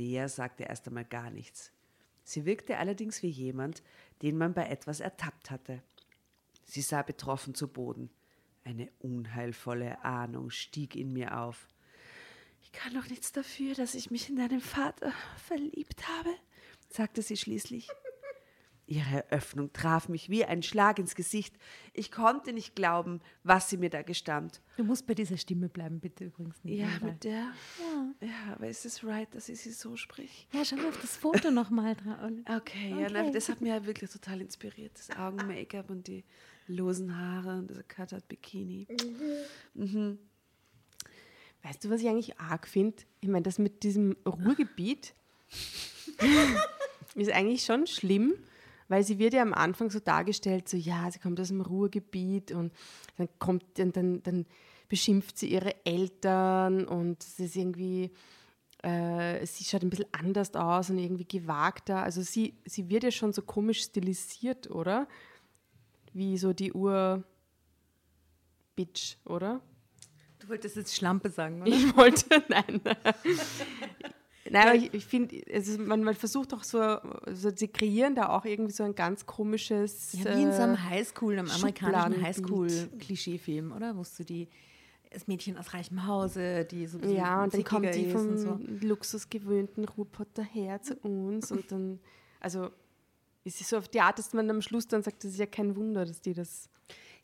Bea sagte erst einmal gar nichts. Sie wirkte allerdings wie jemand, den man bei etwas ertappt hatte. Sie sah betroffen zu Boden. Eine unheilvolle Ahnung stieg in mir auf. Ich kann doch nichts dafür, dass ich mich in deinen Vater verliebt habe, sagte sie schließlich. Ihre Eröffnung traf mich wie ein Schlag ins Gesicht. Ich konnte nicht glauben, was sie mir da gestand. Du musst bei dieser Stimme bleiben, bitte übrigens. Ja, Nina, weil- mit der. Ja, aber ist es right, dass ich sie so sprich? ja schau mal auf das Foto nochmal dran. Okay, ja, na, das hat mich ja wirklich total inspiriert. Das Augen-Make-up und die losen Haare und das Cut-Out-Bikini. Weißt du, was ich eigentlich arg finde? Ich meine, das mit diesem Ruhrgebiet ist eigentlich schon schlimm, weil sie wird ja am Anfang so dargestellt, so ja, sie kommt aus dem Ruhrgebiet und dann kommt dann, dann, dann beschimpft sie ihre Eltern und es ist irgendwie, äh, sie schaut ein bisschen anders aus und irgendwie gewagter. Also sie, sie wird ja schon so komisch stilisiert, oder? Wie so die Ur-Bitch, oder? Du wolltest jetzt Schlampe sagen, oder? Ich wollte, nein. Nein, aber ich, ich finde, also man, man versucht auch so, so, sie kreieren da auch irgendwie so ein ganz komisches. Ja, wie in so einem äh, Highschool, einem amerikanischen. Highschool-Klischeefilm, oder? Wusst du die, das Mädchen aus reichem Hause, die so ein bisschen ja, und dann kommt die vom so. luxusgewöhnten Ruhrpotter her zu uns und dann, also ist es so auf die Art, dass man am Schluss dann sagt, das ist ja kein Wunder, dass die das.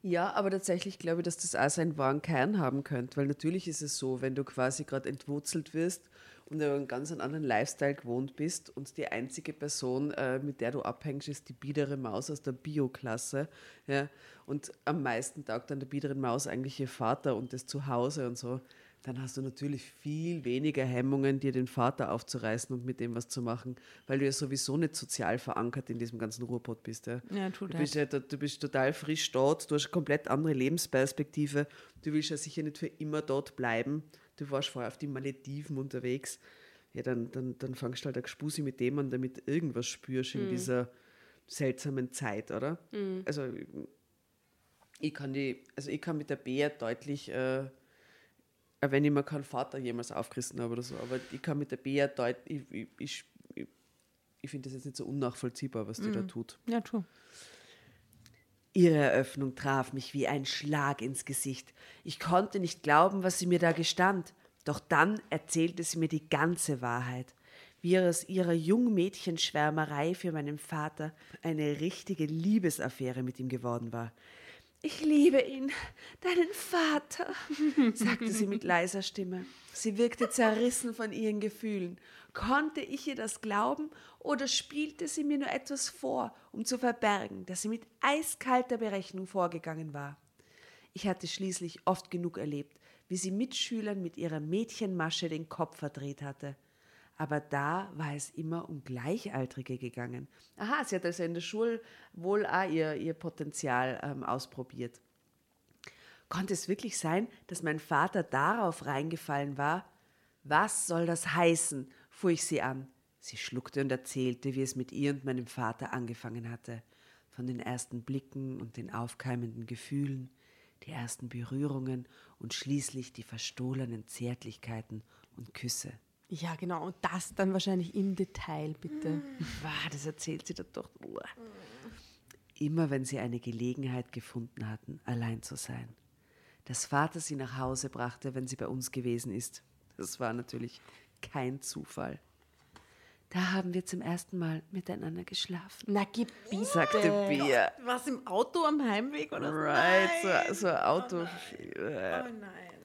Ja, aber tatsächlich glaube ich, dass das auch seinen wahren Kern haben könnte, weil natürlich ist es so, wenn du quasi gerade entwurzelt wirst und über einen ganz anderen Lifestyle gewohnt bist und die einzige Person, äh, mit der du abhängst, ist die biedere Maus aus der Bio-Klasse, ja, und am meisten taugt dann der biederen Maus eigentlich ihr Vater und das Zuhause und so, dann hast du natürlich viel weniger Hemmungen, dir den Vater aufzureißen und mit dem was zu machen, weil du ja sowieso nicht sozial verankert in diesem ganzen Ruhrpott bist. Ja. Ja, du, bist ja, du bist total frisch dort, du hast eine komplett andere Lebensperspektive, du willst ja sicher nicht für immer dort bleiben. Du warst vorher auf die Malediven unterwegs. Ja, dann, dann, dann fangst du halt ein Gespusi mit dem an, damit du irgendwas spürst in dieser seltsamen Zeit, oder? Also ich kann die, also ich kann mit der Bea deutlich, äh, wenn ich mir keinen Vater jemals aufgerissen habe oder so, aber ich kann mit der Bea deutlich, ich, ich, ich, ich, ich finde das jetzt nicht so unnachvollziehbar, was die da tut. Ja, true. Ihre Eröffnung traf mich wie ein Schlag ins Gesicht. Ich konnte nicht glauben, was sie mir da gestand. Doch dann erzählte sie mir die ganze Wahrheit, wie aus ihrer Jungmädchenschwärmerei für meinen Vater eine richtige Liebesaffäre mit ihm geworden war. Ich liebe ihn, deinen Vater, sagte sie mit leiser Stimme. Sie wirkte zerrissen von ihren Gefühlen. Konnte ich ihr das glauben oder spielte sie mir nur etwas vor, um zu verbergen, dass sie mit eiskalter Berechnung vorgegangen war? Ich hatte schließlich oft genug erlebt, wie sie Mitschülern mit ihrer Mädchenmasche den Kopf verdreht hatte. Aber da war es immer um Gleichaltrige gegangen. Aha, sie hat also in der Schule wohl auch ihr, ihr Potenzial ähm, ausprobiert. Konnte es wirklich sein, dass mein Vater darauf reingefallen war? Was soll das heißen? Fuhr ich sie an. Sie schluckte und erzählte, wie es mit ihr und meinem Vater angefangen hatte. Von den ersten Blicken und den aufkeimenden Gefühlen, die ersten Berührungen und schließlich die verstohlenen Zärtlichkeiten und Küsse. Ja, genau. Und das dann wahrscheinlich im Detail, bitte. Wow, das erzählt sie doch nur. Immer wenn sie eine Gelegenheit gefunden hatten, allein zu sein. Dass Vater sie nach Hause brachte, wenn sie bei uns gewesen ist. Das war natürlich kein Zufall. Da haben wir zum ersten Mal miteinander geschlafen, Na, gebiete. sagte Bia. Was im Auto am Heimweg oder so? Right, so, so ein Auto. Oh nein.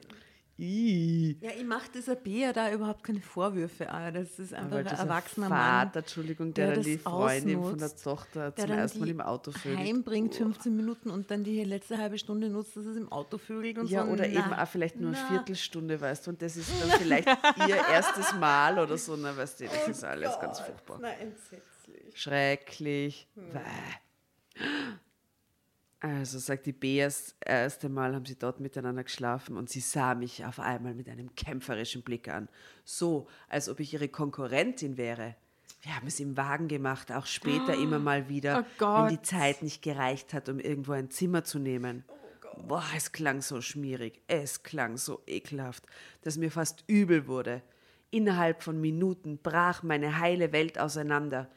Ih. Ja, ich mache dieser Bea da überhaupt keine Vorwürfe. Aber das ist einfach Weil ein erwachsener Vater, Mann, Entschuldigung, der der, dann die Freundin von der ausnutzt, Tochter zum ersten Mal im Auto vögelt. heimbringt 15 Minuten und dann die letzte halbe Stunde nutzt, dass es im Auto vögelt und Ja, so. oder Na, eben auch vielleicht nur eine na. Viertelstunde, weißt du, und das ist dann vielleicht ihr erstes Mal oder so, na, weißt du, das ist alles ganz furchtbar. Na, entsetzlich. Schrecklich. Bäh. Also, sagt die Bea, das erste Mal haben sie dort miteinander geschlafen und sie sah mich auf einmal mit einem kämpferischen Blick an. So, als ob ich ihre Konkurrentin wäre. Wir haben es im Wagen gemacht, auch später immer mal wieder, Oh wenn die Zeit nicht gereicht hat, um irgendwo ein Zimmer zu nehmen. Boah, es klang so schmierig, es klang so ekelhaft, dass mir fast übel wurde. Innerhalb von Minuten brach meine heile Welt auseinander.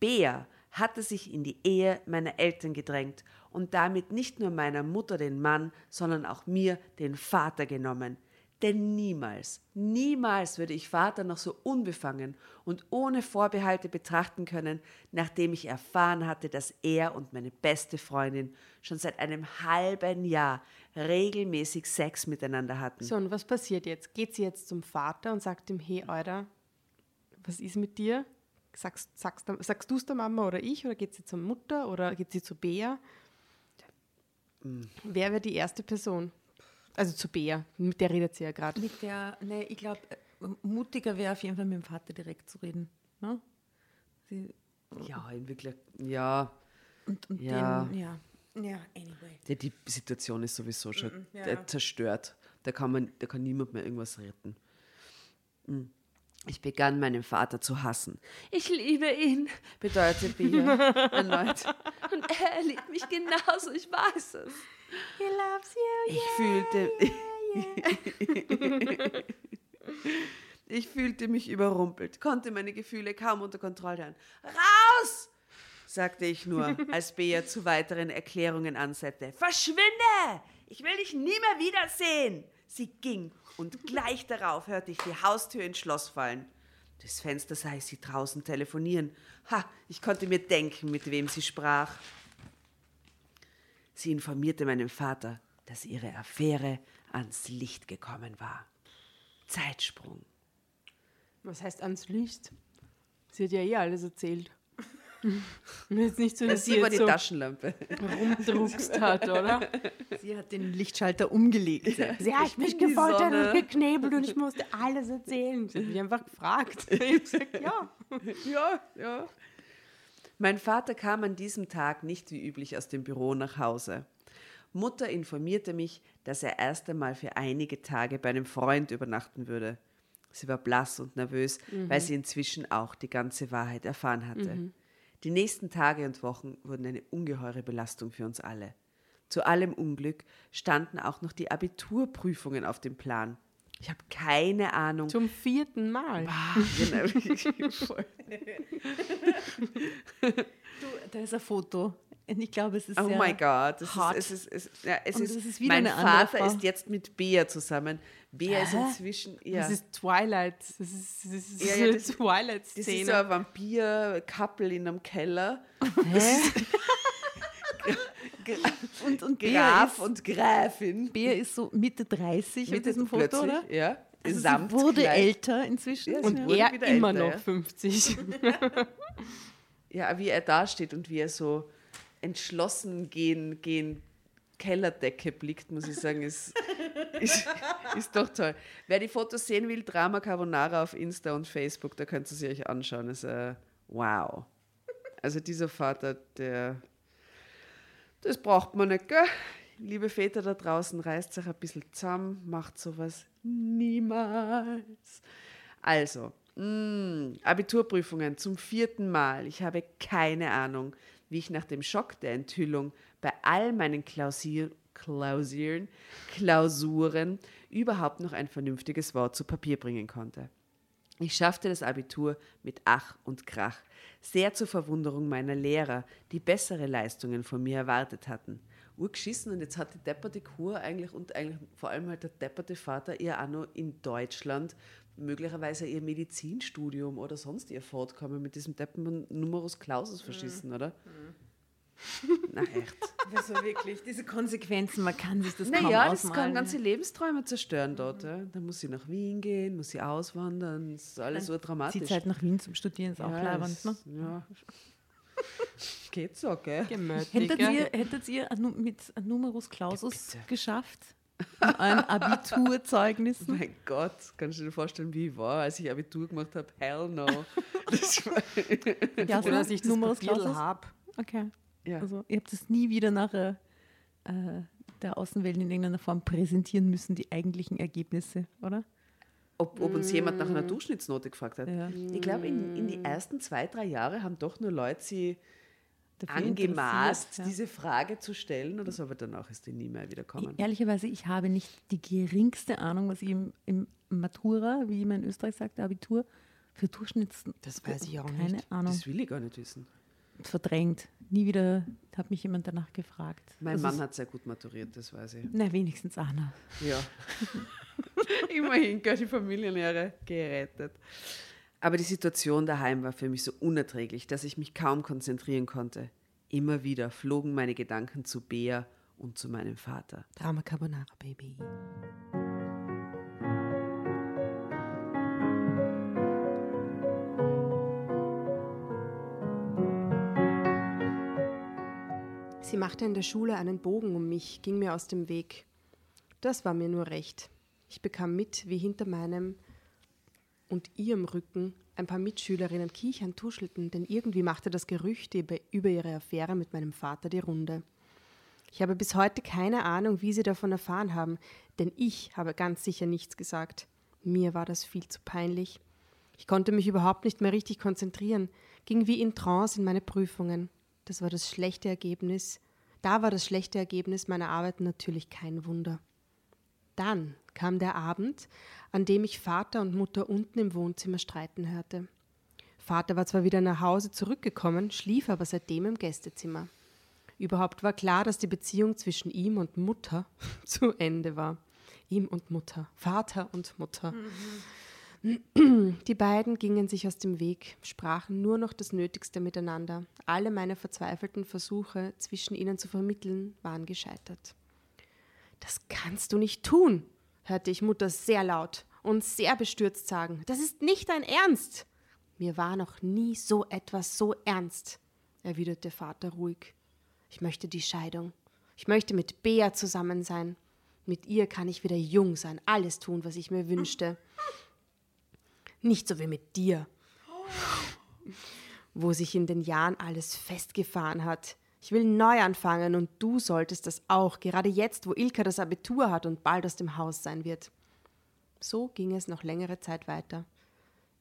Bea hatte sich in die Ehe meiner Eltern gedrängt und damit nicht nur meiner Mutter den Mann, sondern auch mir den Vater genommen. Denn niemals, niemals würde ich Vater noch so unbefangen und ohne Vorbehalte betrachten können, nachdem ich erfahren hatte, dass er und meine beste Freundin schon seit einem halben Jahr regelmäßig Sex miteinander hatten. So, und was passiert jetzt? Geht sie jetzt zum Vater und sagt ihm, hey, Alter, was ist mit dir? Sagst, sagst, sagst du es der Mama oder ich? Oder geht sie zur Mutter oder geht sie zu Bea? Wer wäre die erste Person? Also zu Bea, mit der redet sie ja gerade. Mit der, ne, ich glaube, mutiger wäre auf jeden Fall mit dem Vater direkt zu reden. Ne? Sie, Ja, in wirklich, ja, und und Ja. den, ja. Ja, anyway. die, die Situation ist sowieso schon ja. äh, zerstört. Da kann, man, da kann niemand mehr irgendwas retten. Mm. Ich begann meinen Vater zu hassen. Ich liebe ihn, bedeutete Bia erneut. Und er liebt mich genauso, ich weiß es. He loves you. Ich fühlte, ich fühlte mich überrumpelt, konnte meine Gefühle kaum unter Kontrolle halten. Raus! sagte ich nur, als Bea zu weiteren Erklärungen ansetzte. Verschwinde! Ich will dich nie mehr wiedersehen! Sie ging und gleich darauf hörte ich die Haustür ins Schloss fallen. Durchs Fenster sah ich sie draußen telefonieren. Ha, ich konnte mir denken, mit wem sie sprach. Sie informierte meinen Vater, dass ihre Affäre ans Licht gekommen war. Zeitsprung. Was heißt ans Licht? Sie hat ja eh alles erzählt. Jetzt nicht so, dass sie war die so Taschenlampe. rumdruckst hat, oder? Sie hat den Lichtschalter umgelegt. Sie hat mich bin die gefoltert und geknebelt und ich musste alles erzählen. Sie hat mich einfach gefragt. Ich habe gesagt, ja. Ja, ja. Mein Vater kam an diesem Tag nicht wie üblich aus dem Büro nach Hause. Mutter informierte mich, dass er erst einmal für einige Tage bei einem Freund übernachten würde. Sie war blass und nervös, weil sie inzwischen auch die ganze Wahrheit erfahren hatte. Die nächsten Tage und Wochen wurden eine ungeheure Belastung für uns alle. Zu allem Unglück standen auch noch die Abiturprüfungen auf dem Plan. Ich habe keine Ahnung, Zum vierten Mal. Genau. Voll. Du, da ist ein Foto. Ich glaube, es ist Oh mein Gott, es ist, es ist, es ist, ja, es ist, ist wieder mein Vater ist jetzt mit Bea zusammen. Bea ist Hä? inzwischen, ja, Das ist Twilight. Das ist, das ist Ja, ja, das- das ist so ein Vampir-Couple in einem Keller. Und, und Graf ist, und Gräfin. Bea ist so Mitte 30 auf Mit diesem Foto, oder? Ja, Also sie wurde Kleid. älter inzwischen. Ja, Und er immer älter, noch ja. 50. Ja, wie er da steht und wie er so entschlossen gegen, gegen Kellerdecke blickt, muss ich sagen, ist, ist, ist doch toll. Wer die Fotos sehen will, Drama Carbonara auf Insta und Facebook, da könnt ihr sie euch anschauen. Ist, äh, wow. Also dieser Vater, der, das braucht man nicht, gell? Liebe Väter da draußen, reißt sich ein bisschen zusammen, macht sowas niemals. Also, mh, Abiturprüfungen zum vierten Mal. Ich habe keine Ahnung, wie ich nach dem Schock der Enthüllung bei all meinen Klausier, Klausieren, Klausuren überhaupt noch ein vernünftiges Wort zu Papier bringen konnte. Ich schaffte das Abitur mit Ach und Krach, sehr zur Verwunderung meiner Lehrer, die bessere Leistungen von mir erwartet hatten. Urgeschissen und jetzt hat die depperte Kur eigentlich und eigentlich vor allem halt der depperte Vater ihr auch noch in Deutschland möglicherweise ihr Medizinstudium oder sonst ihr fortkommen mit diesem deppen Numerus Clausus verschissen, oder? Na echt. Also wirklich, diese Konsequenzen, man kann sich das kaum Naja, das ausmalen. kann ganze Lebensträume zerstören dort. Ja. Dann muss sie nach Wien gehen, muss sie auswandern, das ist alles so dramatisch. Zieht halt nach Wien zum Studieren, ist auch Ja, leibend, ne? Ja. Geht so, gell? Gemütlich. Hättet ihr, hättet ihr mit Numerus Clausus bitte. geschafft? Euren Abiturzeugnissen? Mein Gott, kannst du dir vorstellen, wie ich war, als ich Abitur gemacht habe? Hell no. Das war, Ja, Froh, dass ich das Papier habe. Okay. ja. Also ihr habt es nie wieder nachher äh, der Außenwelt in irgendeiner Form präsentieren müssen, die eigentlichen Ergebnisse, oder? ob, ob uns jemand nach einer Durchschnittsnote gefragt hat. Ja. Ich glaube, in, in die ersten zwei, drei Jahre haben doch nur Leute sie angemaßt, ja. diese Frage zu stellen oder so, aber danach ist die nie mehr wieder gekommen. Ehrlicherweise, ich habe nicht die geringste Ahnung, was ich im, im Matura, wie man in Österreich sagt, Abitur, für Durchschnitts... Das weiß ich auch Keine nicht. Ahnung. Das will ich gar nicht wissen. Verdrängt. Nie wieder hat mich jemand danach gefragt. Mein Also Mann hat sehr gut maturiert, das weiß ich. Na, wenigstens einer. Ja. Immerhin, gell, die Familienlehre gerettet. Aber die Situation daheim war für mich so unerträglich, dass ich mich kaum konzentrieren konnte. Immer wieder flogen meine Gedanken zu Bea und zu meinem Vater. Drama Carbonara, Baby. Sie machte in der Schule einen Bogen um mich, ging mir aus dem Weg. Das war mir nur recht. Ich bekam mit, wie hinter meinem und ihrem Rücken ein paar Mitschülerinnen kichern tuschelten, denn irgendwie machte das Gerücht über ihre Affäre mit meinem Vater die Runde. Ich habe bis heute keine Ahnung, wie sie davon erfahren haben, denn ich habe ganz sicher nichts gesagt. Mir war das viel zu peinlich. Ich konnte mich überhaupt nicht mehr richtig konzentrieren, ging wie in Trance in meine Prüfungen. Das war das schlechte Ergebnis. Da war das schlechte Ergebnis meiner Arbeit natürlich kein Wunder. Dann kam der Abend, an dem ich Vater und Mutter unten im Wohnzimmer streiten hörte. Vater war zwar wieder nach Hause zurückgekommen, schlief aber seitdem im Gästezimmer. Überhaupt war klar, dass die Beziehung zwischen ihm und Mutter zu Ende war. Ihm und Mutter, Vater und Mutter. Die beiden gingen sich aus dem Weg, sprachen nur noch das Nötigste miteinander. Alle meine verzweifelten Versuche, zwischen ihnen zu vermitteln, waren gescheitert. Das kannst du nicht tun, hörte ich Mutter sehr laut und sehr bestürzt sagen. Das ist nicht dein Ernst. Mir war noch nie so etwas so ernst. erwiderte Vater ruhig. Ich möchte die Scheidung. Ich möchte mit Bea zusammen sein. Mit ihr kann ich wieder jung sein, alles tun, was ich mir wünschte. Nicht so wie mit dir, wo sich in den Jahren alles festgefahren hat. Ich will neu anfangen und du solltest das auch, gerade jetzt, wo Ilka das Abitur hat und bald aus dem Haus sein wird. So ging es noch längere Zeit weiter.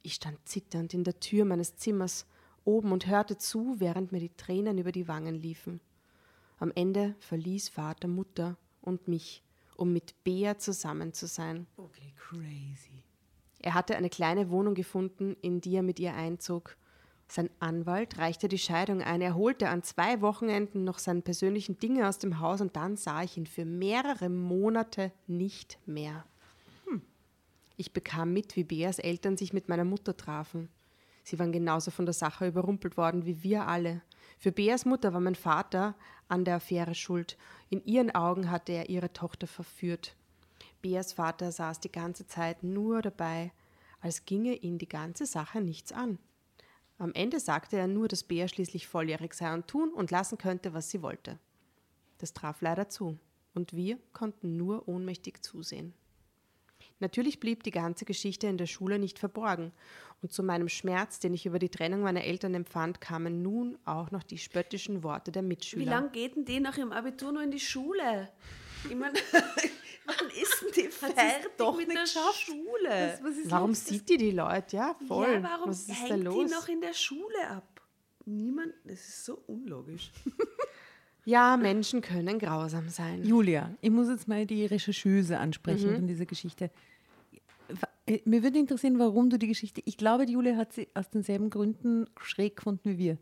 Ich stand zitternd in der Tür meines Zimmers oben und hörte zu, während mir die Tränen über die Wangen liefen. Am Ende verließ Vater Mutter und mich, um mit Bea zusammen zu sein. Okay, crazy. Er hatte eine kleine Wohnung gefunden, in die er mit ihr einzog. Sein Anwalt reichte die Scheidung ein. Er holte an zwei Wochenenden noch seine persönlichen Dinge aus dem Haus und dann sah ich ihn für mehrere Monate nicht mehr. Hm. Ich bekam mit, wie Beas Eltern sich mit meiner Mutter trafen. Sie waren genauso von der Sache überrumpelt worden wie wir alle. Für Beas Mutter war mein Vater an der Affäre schuld. In ihren Augen hatte er ihre Tochter verführt. Beas Vater saß die ganze Zeit nur dabei, als ginge ihn die ganze Sache nichts an. Am Ende sagte er nur, dass Bea schließlich volljährig sei und tun und lassen könnte, was sie wollte. Das traf leider zu, und wir konnten nur ohnmächtig zusehen. Natürlich blieb die ganze Geschichte in der Schule nicht verborgen, und zu meinem Schmerz, den ich über die Trennung meiner Eltern empfand, kamen nun auch noch die spöttischen Worte der Mitschüler. Wie lange geht denn die nach ihrem Abitur noch in die Schule? Ich meine, wann ist denn die fertig doch mit nicht der geschafft? Schule? Warum sieht die die Leute? Ja, voll. Ja, warum Was ist da hängt los? die noch in der Schule ab? Niemand, das ist so unlogisch. Ja, Menschen können grausam sein. Julia, ich muss jetzt mal die Rechercheuse ansprechen von dieser Geschichte. Äh, Mir würde interessieren, warum du die Geschichte. Ich glaube, die Julia hat sie aus denselben Gründen schräg gefunden wie wir.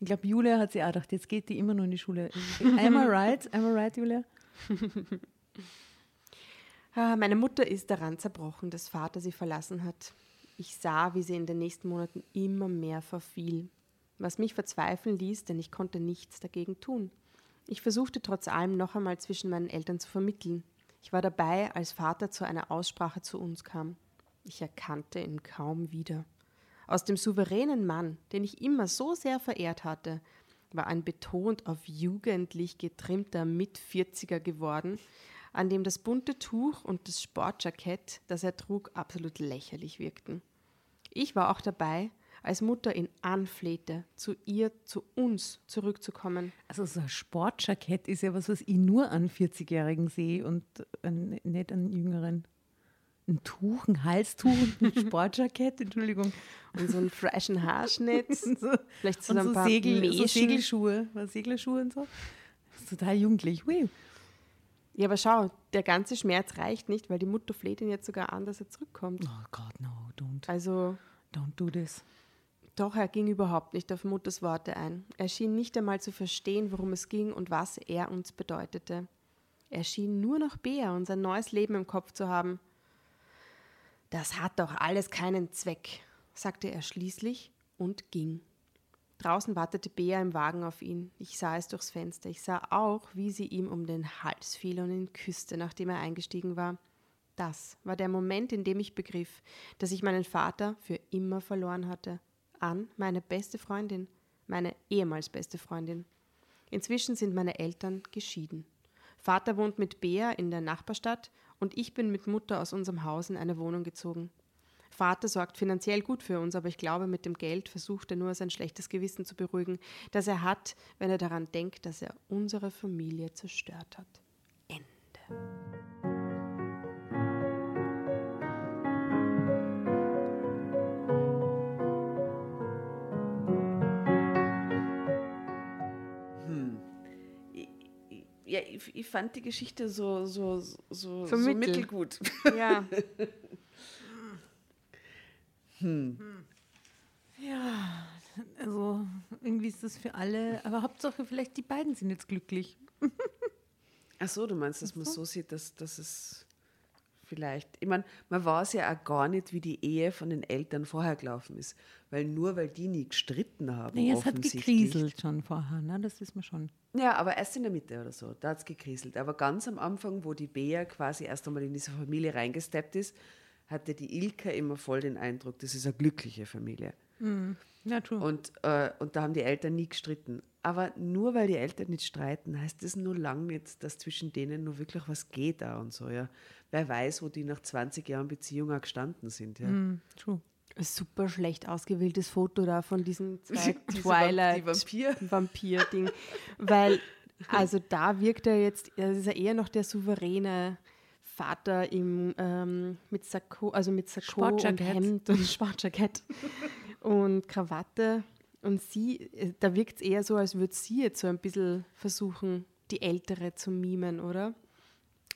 Ich glaube, Julia hat sie auch gedacht, jetzt geht die immer nur in die Schule. Am I right? Am I right, Julia? Ah, Meine Mutter ist daran zerbrochen, dass Vater sie verlassen hat. Ich sah, wie sie in den nächsten Monaten immer mehr verfiel, was mich verzweifeln ließ, denn ich konnte nichts dagegen tun. Ich versuchte trotz allem noch einmal zwischen meinen Eltern zu vermitteln. Ich war dabei, als Vater zu einer Aussprache zu uns kam. Ich erkannte ihn kaum wieder. Aus dem souveränen Mann, den ich immer so sehr verehrt hatte, war ein betont auf jugendlich getrimmter Mitvierziger geworden, an dem das bunte Tuch und das Sportjackett, das er trug, absolut lächerlich wirkten. Ich war auch dabei, als Mutter ihn anflehte, zu ihr, zu uns zurückzukommen. Also so ein Sportjackett ist ja was, was ich nur an 40-Jährigen sehe und an, nicht an Jüngeren. Ein Tuch, ein Halstuch und ein Sportjackett, Entschuldigung. Und so einen freshen Haarschnitt, so, vielleicht so, und ein so, paar Segel, so. Segelschuhe, was Seglerschuhe und so. Das ist total jugendlich. Ui. Ja, aber schau, der ganze Schmerz reicht nicht, weil die Mutter fleht ihn jetzt sogar an, dass er zurückkommt. Oh Gott, no, don't, Also don't do this. Doch, er ging überhaupt nicht auf Mutters Worte ein. Er schien nicht einmal zu verstehen, worum es ging und was er uns bedeutete. Er schien nur noch Bea und sein neues Leben im Kopf zu haben. Das hat doch alles keinen Zweck, sagte er schließlich und ging. Draußen wartete Bea im Wagen auf ihn. Ich sah es durchs Fenster. Ich sah auch, wie sie ihm um den Hals fiel und ihn küsste, nachdem er eingestiegen war. Das war der Moment, in dem ich begriff, dass ich meinen Vater für immer verloren hatte. An meine beste Freundin, meine ehemals beste Freundin. Inzwischen sind meine Eltern geschieden. Vater wohnt mit Bea in der Nachbarstadt und ich bin mit Mutter aus unserem Haus in eine Wohnung gezogen. Vater sorgt finanziell gut für uns, aber ich glaube, mit dem Geld versucht er nur sein schlechtes Gewissen zu beruhigen, das er hat, wenn er daran denkt, dass er unsere Familie zerstört hat. Ende. Ich, ja, ich, ich fand die Geschichte so, so, so, so, So so mittel. mittelgut. Ja, Ja, also irgendwie ist das für alle, aber Hauptsache vielleicht die beiden sind jetzt glücklich. Ach so, du meinst, dass man so sieht, dass, dass es vielleicht, ich meine, man weiß ja auch gar nicht, wie die Ehe von den Eltern vorher gelaufen ist. Weil nur weil die nie gestritten haben, Naja, es hat gekriselt schon vorher, ne? das wissen wir schon. Ja, aber erst in der Mitte oder so, da hat es gekriselt. Aber ganz am Anfang, wo die Bea quasi erst einmal in diese Familie reingesteppt ist, hatte die Ilka immer voll den Eindruck, das ist eine glückliche Familie. Ja, true. Und, äh, und da haben die Eltern nie gestritten. Aber nur weil die Eltern nicht streiten, heißt das nur lang nicht, dass zwischen denen nur wirklich was geht da und so, ja. Wer weiß, wo die nach 20 Jahren Beziehung auch gestanden sind, ja. Mm, true. Ein super schlecht ausgewähltes Foto da von diesem zwei Diese Twilight Vamp- die Vampir. Vampir-Ding. Weil, also da wirkt er jetzt, das ist ja eher noch der souveräne Vater im, ähm, mit Sakko, also mit Sakko und. Hemd und Sportjackett und Krawatte. Und sie, äh, da wirkt es eher so, als würde sie jetzt so ein bisschen versuchen, die Ältere zu mimen, oder?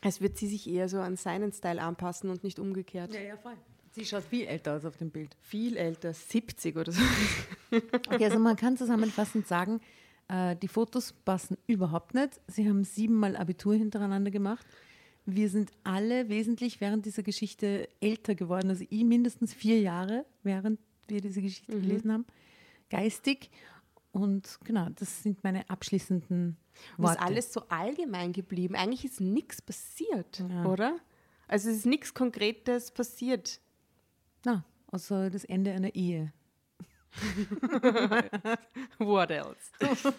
Als würde sie sich eher so an seinen Style anpassen und nicht umgekehrt. Ja, ja, voll. Sie schaut viel älter aus auf dem Bild. Viel älter, 70 oder so. Okay, also man kann zusammenfassend sagen, äh, die Fotos passen überhaupt nicht. Sie haben siebenmal Abitur hintereinander gemacht. Wir sind alle wesentlich während dieser Geschichte älter geworden. Also ich mindestens vier Jahre, während wir diese Geschichte gelesen haben, geistig. Und genau, das sind meine abschließenden Und ist Worte. alles so allgemein geblieben. Eigentlich ist nichts passiert, Ja. oder? Also es ist nichts Konkretes passiert. Na, außer das Ende einer Ehe. What else?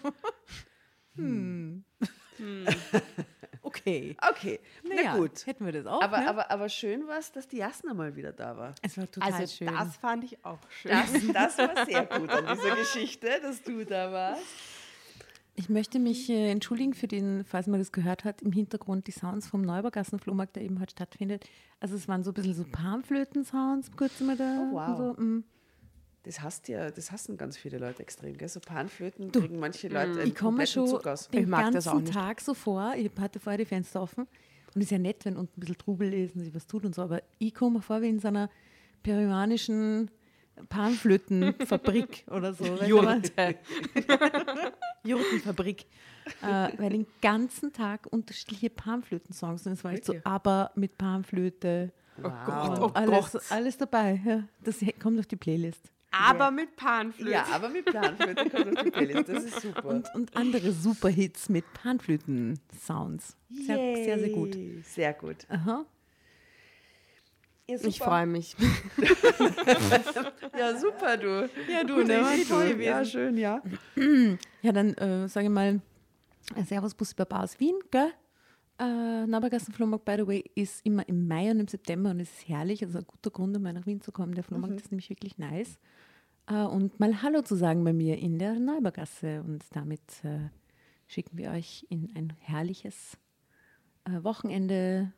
Okay. Okay, na Naja, gut. Hätten wir das auch. Aber, ne? aber, aber schön war es, dass die Jasna mal wieder da war. es war total Also schön. das fand ich auch schön. Das, das war sehr gut an dieser Geschichte, dass du da warst. Ich möchte mich äh, entschuldigen für den, falls man das gehört hat, im Hintergrund die Sounds vom Neubergassenflohmarkt, der eben heute stattfindet. Also es waren so ein bisschen so Palmflöten-Sounds kurz immer da. Oh, wow. und So, mm. Das hasst ja, das hassen ganz viele Leute extrem, gell? So Panflöten kriegen manche Leute einen Ich komme schon Zug aus. den Ich mag das auch ganzen nicht. Tag so vor. Ich hatte vorher die Fenster offen. Und es ist ja nett, wenn unten ein bisschen Trubel ist und sich was tut und so. Aber ich komme mir vor wie in so einer peruanischen Panflötenfabrik oder so. Du, Jurte. Jurtenfabrik. äh, weil den ganzen Tag unterschiedliche Panflöten-Songs. Und es war echt so aber mit Panflöte. Oh Wow. Gott, und oh alles, Gott. alles dabei. Ja, das kommt auf die Playlist. Aber mit Panflöte. Ja, aber mit Panflöte kommt auf die Playlist, das ist super. Und, und andere Superhits mit Panflöten-Sounds. Sehr, sehr, sehr gut. Sehr gut. Aha. Ja, Ich freue mich. Ja, super, du. Ja, du, Gute ne, toll. Ja, schön, ja. Ja, dann äh, sage ich mal, Servus Bussi Baba aus Wien, gell? Äh, Nabergassen Flohmarkt, by the way, ist immer im Mai und im September und es ist herrlich. Also ein guter Grund, um mal nach Wien zu kommen. Der Flohmarkt ist nämlich wirklich nice. Äh, und mal Hallo zu sagen bei mir in der Neubergasse. Und damit äh, schicken wir euch in ein herrliches äh, Wochenende,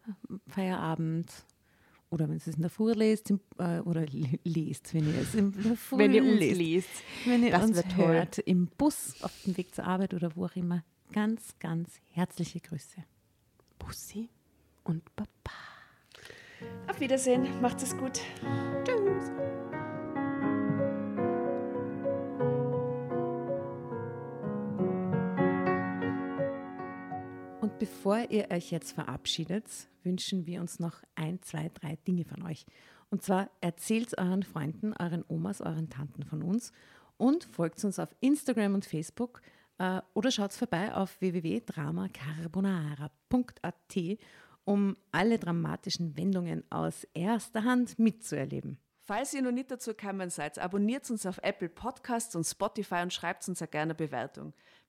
Feierabend. Oder wenn ihr es in der Früh lest, im, äh, oder le- lest, wenn ihr es in der Früh Wenn ihr uns lest. liest. Wenn ihr Das uns wird toll. hört, im Bus, auf dem Weg zur Arbeit oder wo auch immer, ganz, ganz herzliche Grüße. Bussi und Papa. Auf Wiedersehen, macht es gut. Tschüss. Und bevor ihr euch jetzt verabschiedet, wünschen wir uns noch ein, zwei, drei Dinge von euch. Und zwar erzählt euren Freunden, euren Omas, euren Tanten von uns und folgt uns auf Instagram und Facebook oder schaut vorbei auf www.dramacarbonara.at, um alle dramatischen Wendungen aus erster Hand mitzuerleben. Falls ihr noch nicht dazu gekommen seid, abonniert uns auf Apple Podcasts und Spotify und schreibt uns eine gerne Bewertung.